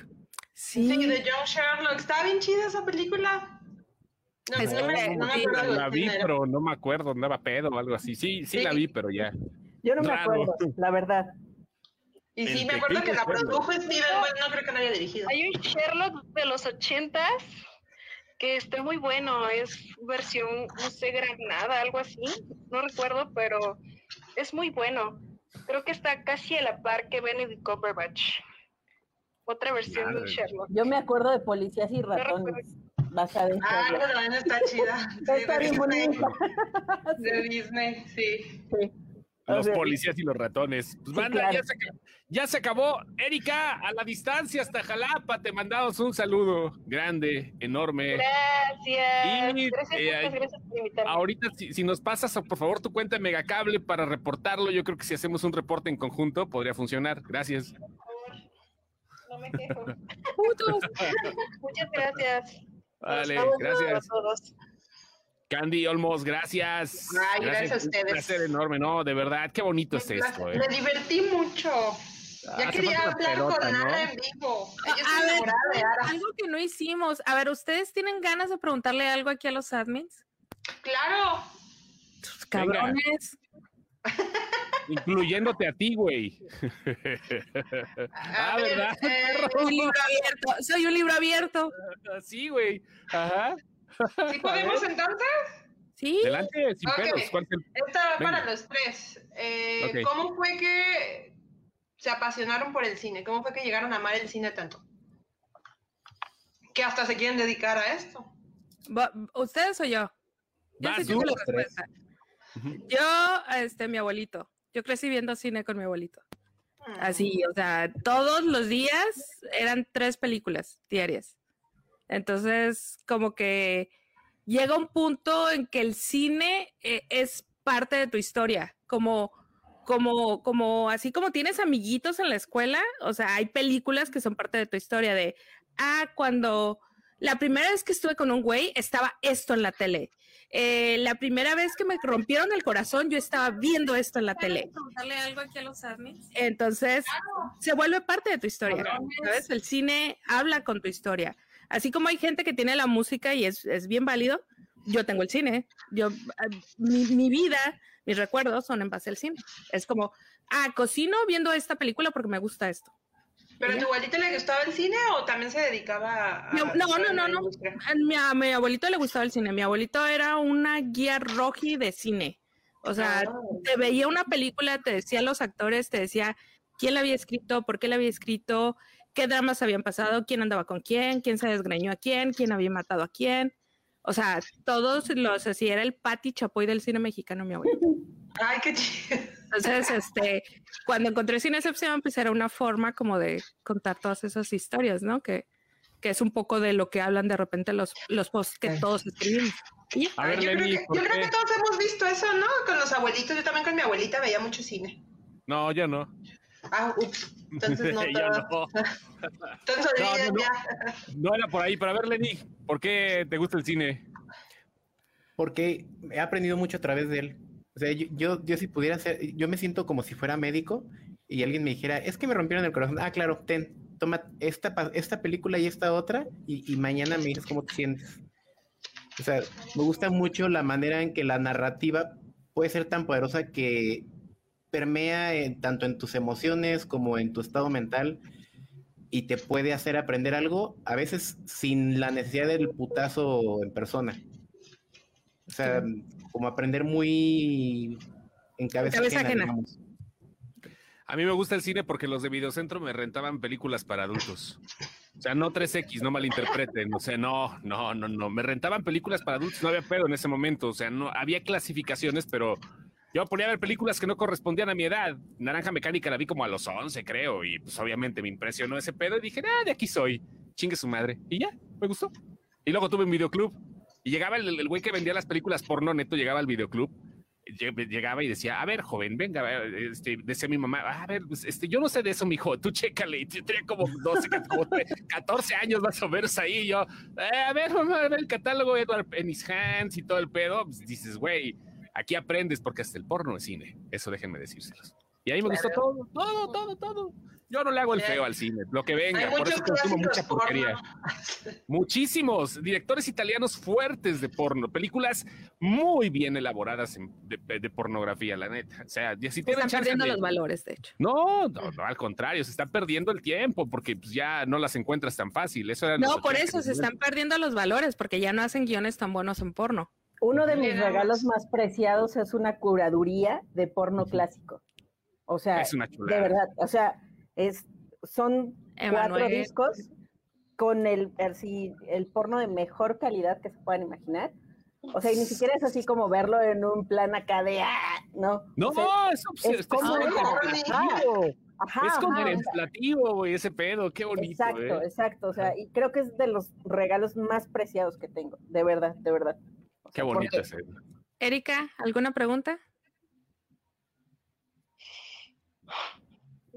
Sí, Sí, de John Sherlock. Está bien chida esa película. No, Es no me, que- no me acuerdo La vi, pero no me acuerdo, andaba pedo o algo así. Sí, sí, Sí. la vi, pero ya. Yo no me Raro. acuerdo, la verdad. Y sí, El me acuerdo que la produjo Steven, bueno, no creo que la haya dirigido. Hay un Sherlock de los ochentas que está muy bueno. Es versión, no sé, granada, algo así. No recuerdo, pero es muy bueno. Creo que está casi a la par que Benedict Cumberbatch. Otra versión de. Sherlock. Yo me acuerdo de policías y ratones, basada en Ah, esa también está chida. *laughs* Sí, Está de bien Disney. bonita. *laughs* De Disney, sí. Sí. Los policías y los ratones. Pues Sí, banda, claro. ya, se, ya se acabó. Erika, a la distancia hasta Jalapa, te mandamos un saludo grande, enorme. Gracias. Y, gracias, eh, muchas gracias por invitarme. Ahorita, si, si nos pasas, por favor, tu cuenta de Megacable para reportarlo, yo creo que si hacemos un reporte en conjunto podría funcionar. Gracias. No me quejo. *laughs* Muchas gracias. Vale, gracias. A todos. Candy Olmos, gracias. Ay, gracias a Un ustedes. placer enorme, ¿no? De verdad, qué bonito es esto, ¿eh? me divertí mucho. Ya Hace quería hablar pelota, con ¿no? Ara en vivo. Yo A estoy ver, enamorada de Ara. algo que no hicimos. A ver, ¿ustedes tienen ganas de preguntarle algo aquí a los admins? Claro. Venga. Cabrones. *laughs* Incluyéndote a ti, güey. *laughs* Ah, ver, ¿verdad? eh, Un libro abierto. Soy un libro abierto. Sí, güey. Ajá. ¿Sí podemos entonces? ¿Sí? Adelante, sin Ok. pedos. ¿Cuál es el- Esta va Venga. para los tres. Eh. ¿Cómo fue que se apasionaron por el cine? ¿Cómo fue que llegaron a amar el cine tanto? Que hasta se quieren dedicar a esto. ¿Ustedes o yo? Yo Vas sí tú, tengo la los tres. respuesta. Yo, este, mi abuelito. Yo crecí viendo cine con mi abuelito. Mm. Así, o sea, todos los días eran tres películas diarias. Entonces, como que llega un punto en que el cine eh, es parte de tu historia, como, como, como, así como tienes amiguitos en la escuela, o sea, hay películas que son parte de tu historia de, ah, cuando la primera vez que estuve con un güey estaba esto en la tele. Eh, la primera vez que me rompieron el corazón, yo estaba viendo esto en la tele. preguntarle algo aquí a los admins? Entonces, se vuelve parte de tu historia. ¿Sabes? El cine habla con tu historia. Así como hay gente que tiene la música y es, es bien válido, yo tengo el cine. Yo, ah, mi, mi vida, mis recuerdos son en base al cine. Es como, ah, cocino viendo esta película porque me gusta esto. ¿Pero a tu abuelita le gustaba el cine o también se dedicaba a.? No, no, no, no, no. A mi, a mi abuelito le gustaba el cine. Mi abuelito era una guía roji de cine. O sea, te veía una película, te decía los actores, te decía quién la había escrito, por qué la había escrito, qué dramas habían pasado, quién andaba con quién, quién se desgreñó a quién, quién había matado a quién. O sea, todos los así, era el Pati Chapoy del cine mexicano, mi abuelito. *laughs* Ay, qué chido. Entonces, este, cuando encontré Sin Excepción, pues era una forma como de contar todas esas historias, ¿no? Que, que es un poco de lo que hablan de repente los, los posts que todos escribimos. Y ya. A ver, yo creo, que, ¿por yo creo todos hemos visto eso, ¿no? Con los abuelitos. Yo también con mi abuelita veía mucho cine. No, yo no. Ah, ups. Entonces *laughs* no. Yo. *laughs* Entonces No, no. ya. No era por ahí, pero a ver, Lenny, ¿por qué te gusta el cine? Porque he aprendido mucho a través de él. O sea, yo, yo, yo si pudiera ser, yo me siento como si fuera médico y alguien me dijera, es que me rompieron el corazón. Ah, claro, ten, toma esta, esta película y esta otra y, y mañana me dices cómo te sientes. O sea, me gusta mucho la manera en que la narrativa puede ser tan poderosa que permea en- tanto en tus emociones como en tu estado mental y te puede hacer aprender algo, a veces sin la necesidad del putazo en persona. O sea, como aprender muy en cabeza, Cabeza ajena. A mí me gusta el cine porque los de Videocentro me rentaban películas para adultos. O sea, no 3X, no malinterpreten. O sea, no, no, no, no. Me rentaban películas para adultos, no había pedo en ese momento. O sea, no había clasificaciones, pero yo ponía a ver películas que no correspondían a mi edad. Naranja Mecánica la vi como a los 11, creo, y pues obviamente me impresionó ese pedo y dije, ah, de aquí soy. Chingue su madre. Y ya, me gustó. Y luego tuve un videoclub. Y llegaba el el güey que vendía las películas porno neto, llegaba al videoclub lle- llegaba y decía, a ver, joven, venga, a ver", este, decía mi mamá, a ver, pues, este, yo no sé de eso, mijo, tú chécale, y yo tenía como 12, como 14 años más o menos ahí, y yo, "Eh, a ver, mamá, a ver el catálogo Edward Penny's Hands y todo el pedo, pues, dices, güey, aquí aprendes porque hasta el porno es cine, eso déjenme decírselos. Y ahí me gustó todo, todo, todo, todo. Yo no le hago el feo al cine, lo que venga, por eso consumo mucha porquería. porno. Muchísimos directores italianos fuertes de porno, películas muy bien elaboradas en- de, de pornografía, la neta. O sea, si tienen Están chance perdiendo de- los valores, de hecho. No, no, no, al contrario, se están perdiendo el tiempo porque pues, ya no las encuentras tan fácil. Eso era No, por 80, eso se están perdiendo los valores, porque ya no hacen guiones tan buenos en porno. Uno de mis regalos más. preciados es una curaduría de porno clásico. O sea, Es una de verdad, o sea, es, son cuatro discos con el, así, el porno de mejor calidad que se puedan imaginar. O sea, y ni siquiera es así como verlo en un plan acá de, ah, no. No, O sea, es, es es como es. Ajá, Es contemplativo, güey, ese pedo, qué bonito. Exacto, ¿eh? exacto. O sea, y creo que es de los regalos más preciados que tengo, de verdad, de verdad. O Qué sea, bonito porque- es. eh. Erika, ¿alguna pregunta?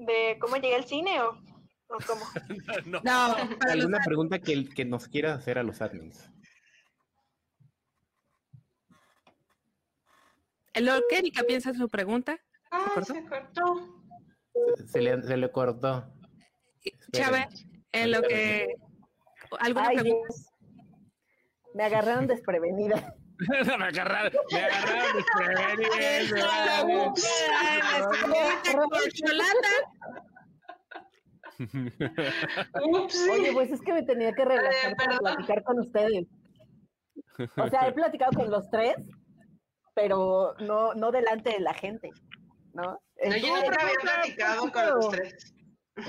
¿De cómo llegué al cine o, o cómo? *laughs* No. No, los ¿Alguna pregunta que, que nos quieras hacer a los admins? lo que Erika piensa en su pregunta. Ah, cortó? se cortó. Se le, se le cortó. Chávez, en lo que alguna Ay, pregunta. Dios. Me agarraron desprevenida. *laughs* me agarraron, me agarraron. Oye, pues es que me tenía que relajar Eh, para platicar con ustedes. O sea, he platicado con los tres, pero no, no delante de la gente, ¿no? No, yo nunca había platicado con los tres.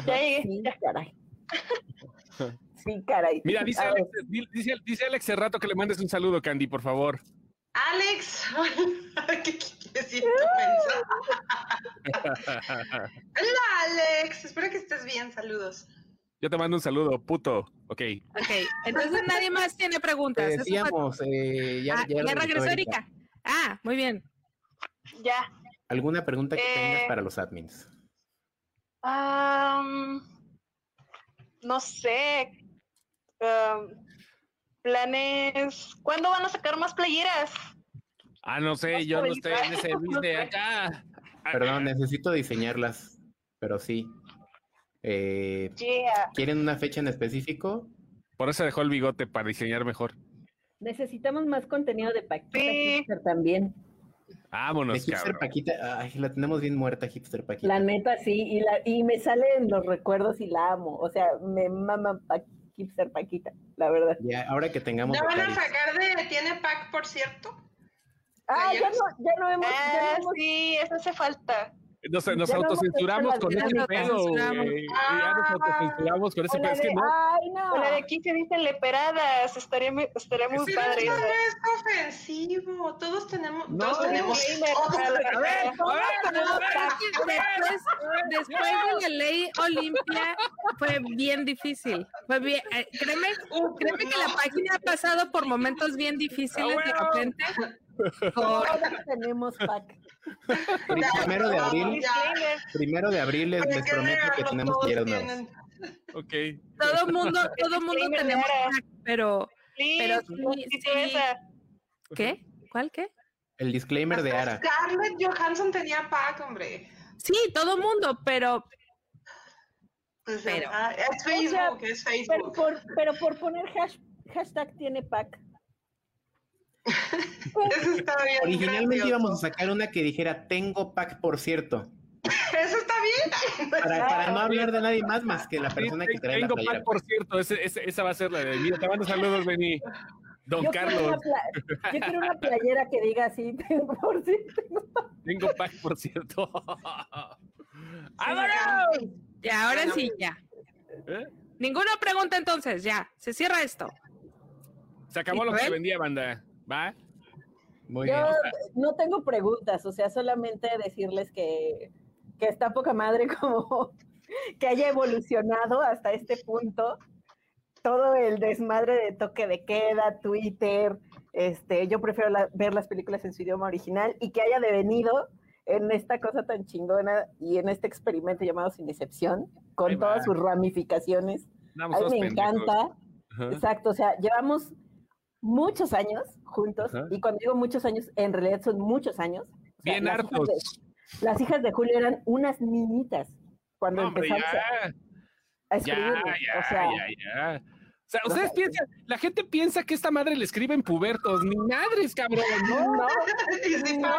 Sí, caray. *laughs* Sí, caray. Mira, *laughs* dice Alex, di- dice, dice Alex hace rato que le mandes un saludo, Candy, por favor. Alex, *laughs* ¿qué quieres decir tu mensaje? Hola, Alex. Espero que estés bien. Saludos. Yo te mando un saludo, puto. Ok. Ok, entonces *laughs* nadie más tiene preguntas. Te decíamos, eh, ya, Ah, ya ya regresó Erika. Erika. Ah, muy bien. Ya. ¿Alguna pregunta que tengas Eh, para los admins? Am, no sé. Planes. ¿Cuándo van a sacar más playeras? Ah, no sé, yo no estoy en ese *laughs* business acá. Perdón, necesito diseñarlas, pero sí. Eh, Yeah. ¿Quieren una fecha en específico? Por eso dejó el bigote para diseñar mejor. necesitamos más contenido de Paquita Sí. Hipster también. De Vámonos, Hipster cabrón. Paquita. Ay, la tenemos bien muerta, Hipster Paquita. La neta, sí, y, la, y me salen los recuerdos y la amo. O sea, me mama Pa- Hipster Paquita, la verdad. Ya, ahora que tengamos ¿Ya van a sacar de Tiene Pack, por cierto? Ah, ya no, ya no hemos, ya no Ah, hemos sí, eso hace falta. Nos, nos autocensuramos con ese pedo. Ya nos Ah. autocensuramos con ese pedo. Es que no. ay, no. O la de aquí que dicen leperadas, estaría, muy- estaría muy Pero padre. eso no es ofensivo. Todos tenemos. No, todos tenemos. a ver. Después, de la ley Olimpia fue bien difícil. Fue bien, eh, créeme, créeme que la página ha pasado por momentos bien difíciles de huevo! repente. Todos tenemos pack. *laughs* Primero de abril, primero de abril les, ¿Para les qué prometo que tenemos playeras nuevas. Ok. todo mundo, todo mundo tenemos pero Pero sí, sí. ¿qué? ¿Cuál qué? El disclaimer de Ara. Scarlett Johansson tenía pack, hombre. Sí, todo mundo, pero Pues, Pero- ah, es Facebook, es Pero Facebook. por, pero por poner hash- hashtag tiene pack. Eso está bien. Originalmente gracioso. íbamos a sacar una que dijera tengo pack por cierto. Eso está bien. Para, para no hablar de nadie más más que la Sí, persona que trae la tengo playera. pack, por cierto. Ese- ese- esa va a ser la de. Mira, te mando saludos, Beni. Don Yo Carlos. yo quiero una playera que diga así, *laughs* por si tengo pack. Tengo pack, por cierto. *laughs* ¡Vámonos! ya, ahora sí, ya. ¿Eh? Ninguna pregunta entonces, ya. Se cierra esto. Se acabó lo que vendía, banda. ¿Va? Muy Yo bien. no tengo preguntas, o sea, solamente decirles que, que está poca madre *laughs* como que haya evolucionado hasta este punto todo el desmadre de toque de queda, Twitter, este, yo prefiero la- ver las películas en su idioma original y que haya devenido en esta cosa tan chingona y en este experimento llamado Sin Excepción, con todas sus ramificaciones. A mí me pendejos. encanta. Ajá. Exacto, o sea, llevamos muchos años juntos Ajá. y cuando digo muchos años, en realidad son muchos años. O sea, Bien hartos. las hijas de Julio eran unas niñitas cuando No, hombre, empezamos a- ya. a, Ya, escribirlo. ya, o sea, ya, ya. O sea, ustedes sea, piensan, la gente piensa que esta madre le escriben pubertos, ni madres, cabrón. No, *laughs* no, no,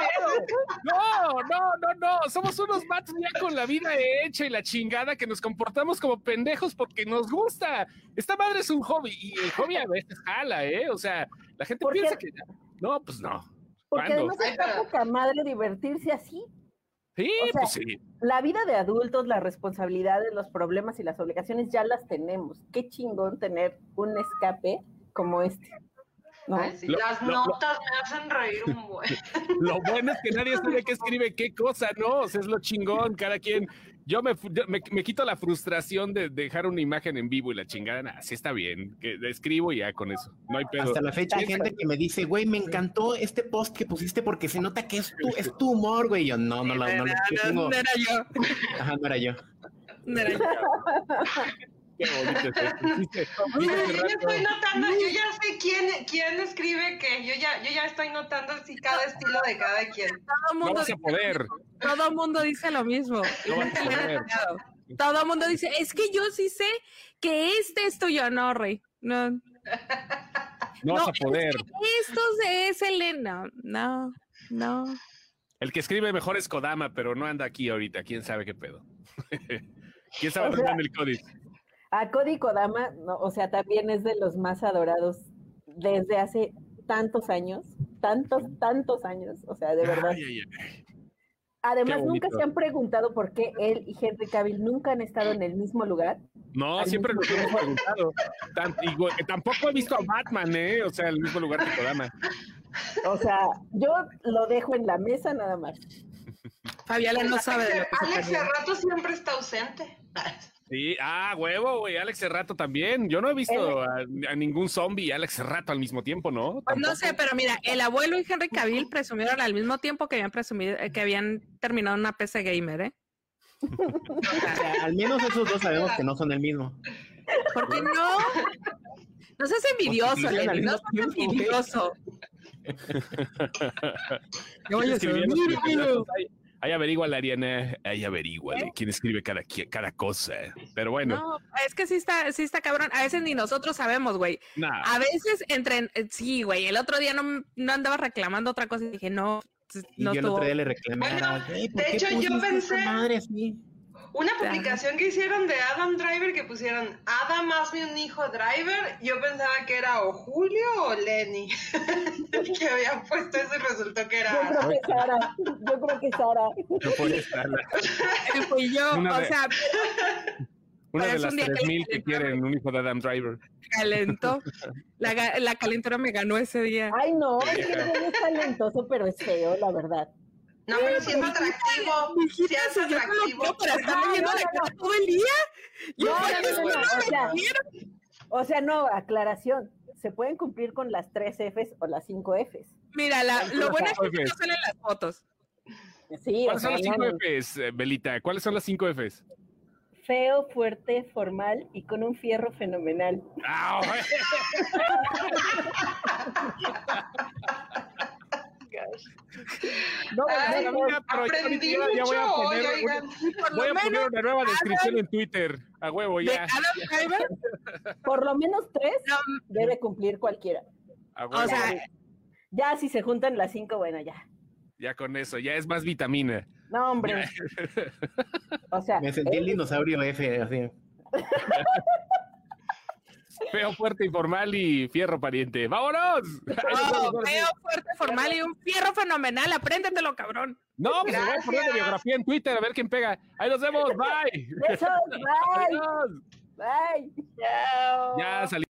no, no, no, no. Somos unos vatos ya con la vida hecha y la chingada que nos comportamos como pendejos porque nos gusta. Esta madre es un hobby y el hobby a veces jala, ¿eh? O sea, la gente piensa que. No, pues no. porque ¿Cuándo? además está poca madre divertirse así. Sí, o sea, pues sí. La vida de adultos, las responsabilidades, los problemas y las obligaciones ya las tenemos. Qué chingón tener un escape como este. ¿No? Ay, sí, Lo- las lo- lo- notas me hacen reír un buen. *laughs* Lo bueno es que nadie sabe qué escribe qué cosa, ¿no? O sea, es lo chingón, cada quien. Yo me, me, me quito la frustración de dejar una imagen en vivo y la chingada. Así está bien, que escribo y ya con eso. No hay pedo. Hasta la fecha hay gente que me dice, güey, me encantó este post que pusiste porque se nota que es tu, es tu humor, güey. Yo, no, no, no, no, no, yo no, tengo- no era yo. Ajá, no era yo. No era yo. *laughs* Qué bonito es esto. Dice- *laughs* Mira, dice yo ya estoy notando, yo ya sé quién, quién escribe qué, yo ya, yo ya estoy notando así cada estilo de cada quien. Todo No mundo, vas a poder. todo mundo dice lo mismo. No vas a poder. Todo el mundo dice, es que yo sí sé que este es tuyo. No, Rey. No. No vas No, a poder. Esto es Elena. No, no. El que escribe mejor es Kodama, pero no anda aquí ahorita. ¿Quién sabe qué pedo? *laughs* ¿Quién sabe O sea- arreglar el código? A Cody Kodama, no, o sea, también es de los más adorados desde hace tantos años, tantos, tantos años, o sea, de verdad. Ay, ay, ay. Además, nunca se han preguntado por qué él y Henry Cavill nunca han estado en el mismo lugar. No, siempre nos hemos preguntado. Tan- güey, tampoco he visto a Batman, ¿eh? O sea, el mismo lugar que Kodama. O sea, yo lo dejo en la mesa nada más. Fabiola no sabe de lo que Alex. Cerrato siempre está ausente. Sí, ah, huevo, güey, Alex Serrato también. Yo no he visto a, a ningún zombie y Alex Serrato al mismo tiempo, ¿no? Pues no sé, pero mira, el abuelo y Henry Cavill presumieron al mismo tiempo que habían presumido, eh, que habían terminado una PC gamer, ¿eh? O *laughs* sea, al menos esos dos sabemos que no son el mismo. ¿Por qué no? No seas envidioso, Lenny, no seas envidioso. *laughs* Voy a Ahí- la Ariana, ahí averigua quién escribe cada, cada cosa. Pero bueno, No, es que sí está, sí está cabrón. A veces ni nosotros sabemos, güey. nah. A veces entre, eh, sí, güey. El otro día no, no andaba reclamando otra cosa y dije, no, Y no yo el otro día le reclamé, Bueno, "Güey, ¿por de qué hecho, yo pensé- madre así? Una publicación que hicieron de Adam Driver que pusieron Adam hazme un hijo Driver. Yo pensaba que era o Julio o Lenny el *laughs* que había puesto eso y resultó que Yo era. creo que Sara, yo creo que Sara. No puede estar. Y fui yo, Una o de- sea, Una de las un día que 3000 le que quieren un hijo de Adam Driver. calentó. La, la calentura me ganó ese día. Ay, no, es que no es talentoso, pero es feo, la verdad. No, pero atractivo. Sí es si yo no lo atractivo. quiero para estar No, no, la no, cara todo el día. Yo No, no, no, no, no o sea, no, aclaración. Se pueden cumplir con las tres Fs o las cinco Fs. Mira, la- lo bueno es que no salen las fotos. Sí, o ¿Cuáles son las no, 5 no. Fs, eh, Belita? ¿Cuáles son las 5 Fs? feo, fuerte, formal y con un fierro fenomenal. *laughs* No, Ay, no, no, Aprendí ya- ya voy a mucho hoy, poner una- Voy lo a poner menos una nueva descripción en Twitter. A huevo, ya. Adam Driver, *laughs* por lo menos tres no, debe cumplir cualquiera. A huevo. o sea, Ya si se juntan las cinco, bueno, ya. ya con eso, ya es más vitamina. No, hombre. *laughs* O sea, Me sentí el dinosaurio F, así. *laughs* Feo, fuerte, informal y fierro pariente. ¡Vámonos! *laughs* No, feo, fuerte, formal y un fierro fenomenal. Apréndetelo, cabrón. No, pues se voy a poner Gracias. biografía en Twitter a ver quién pega. Ahí nos vemos. Bye. besos, bye, *laughs* Adiós. bye. Chao. Ya salí.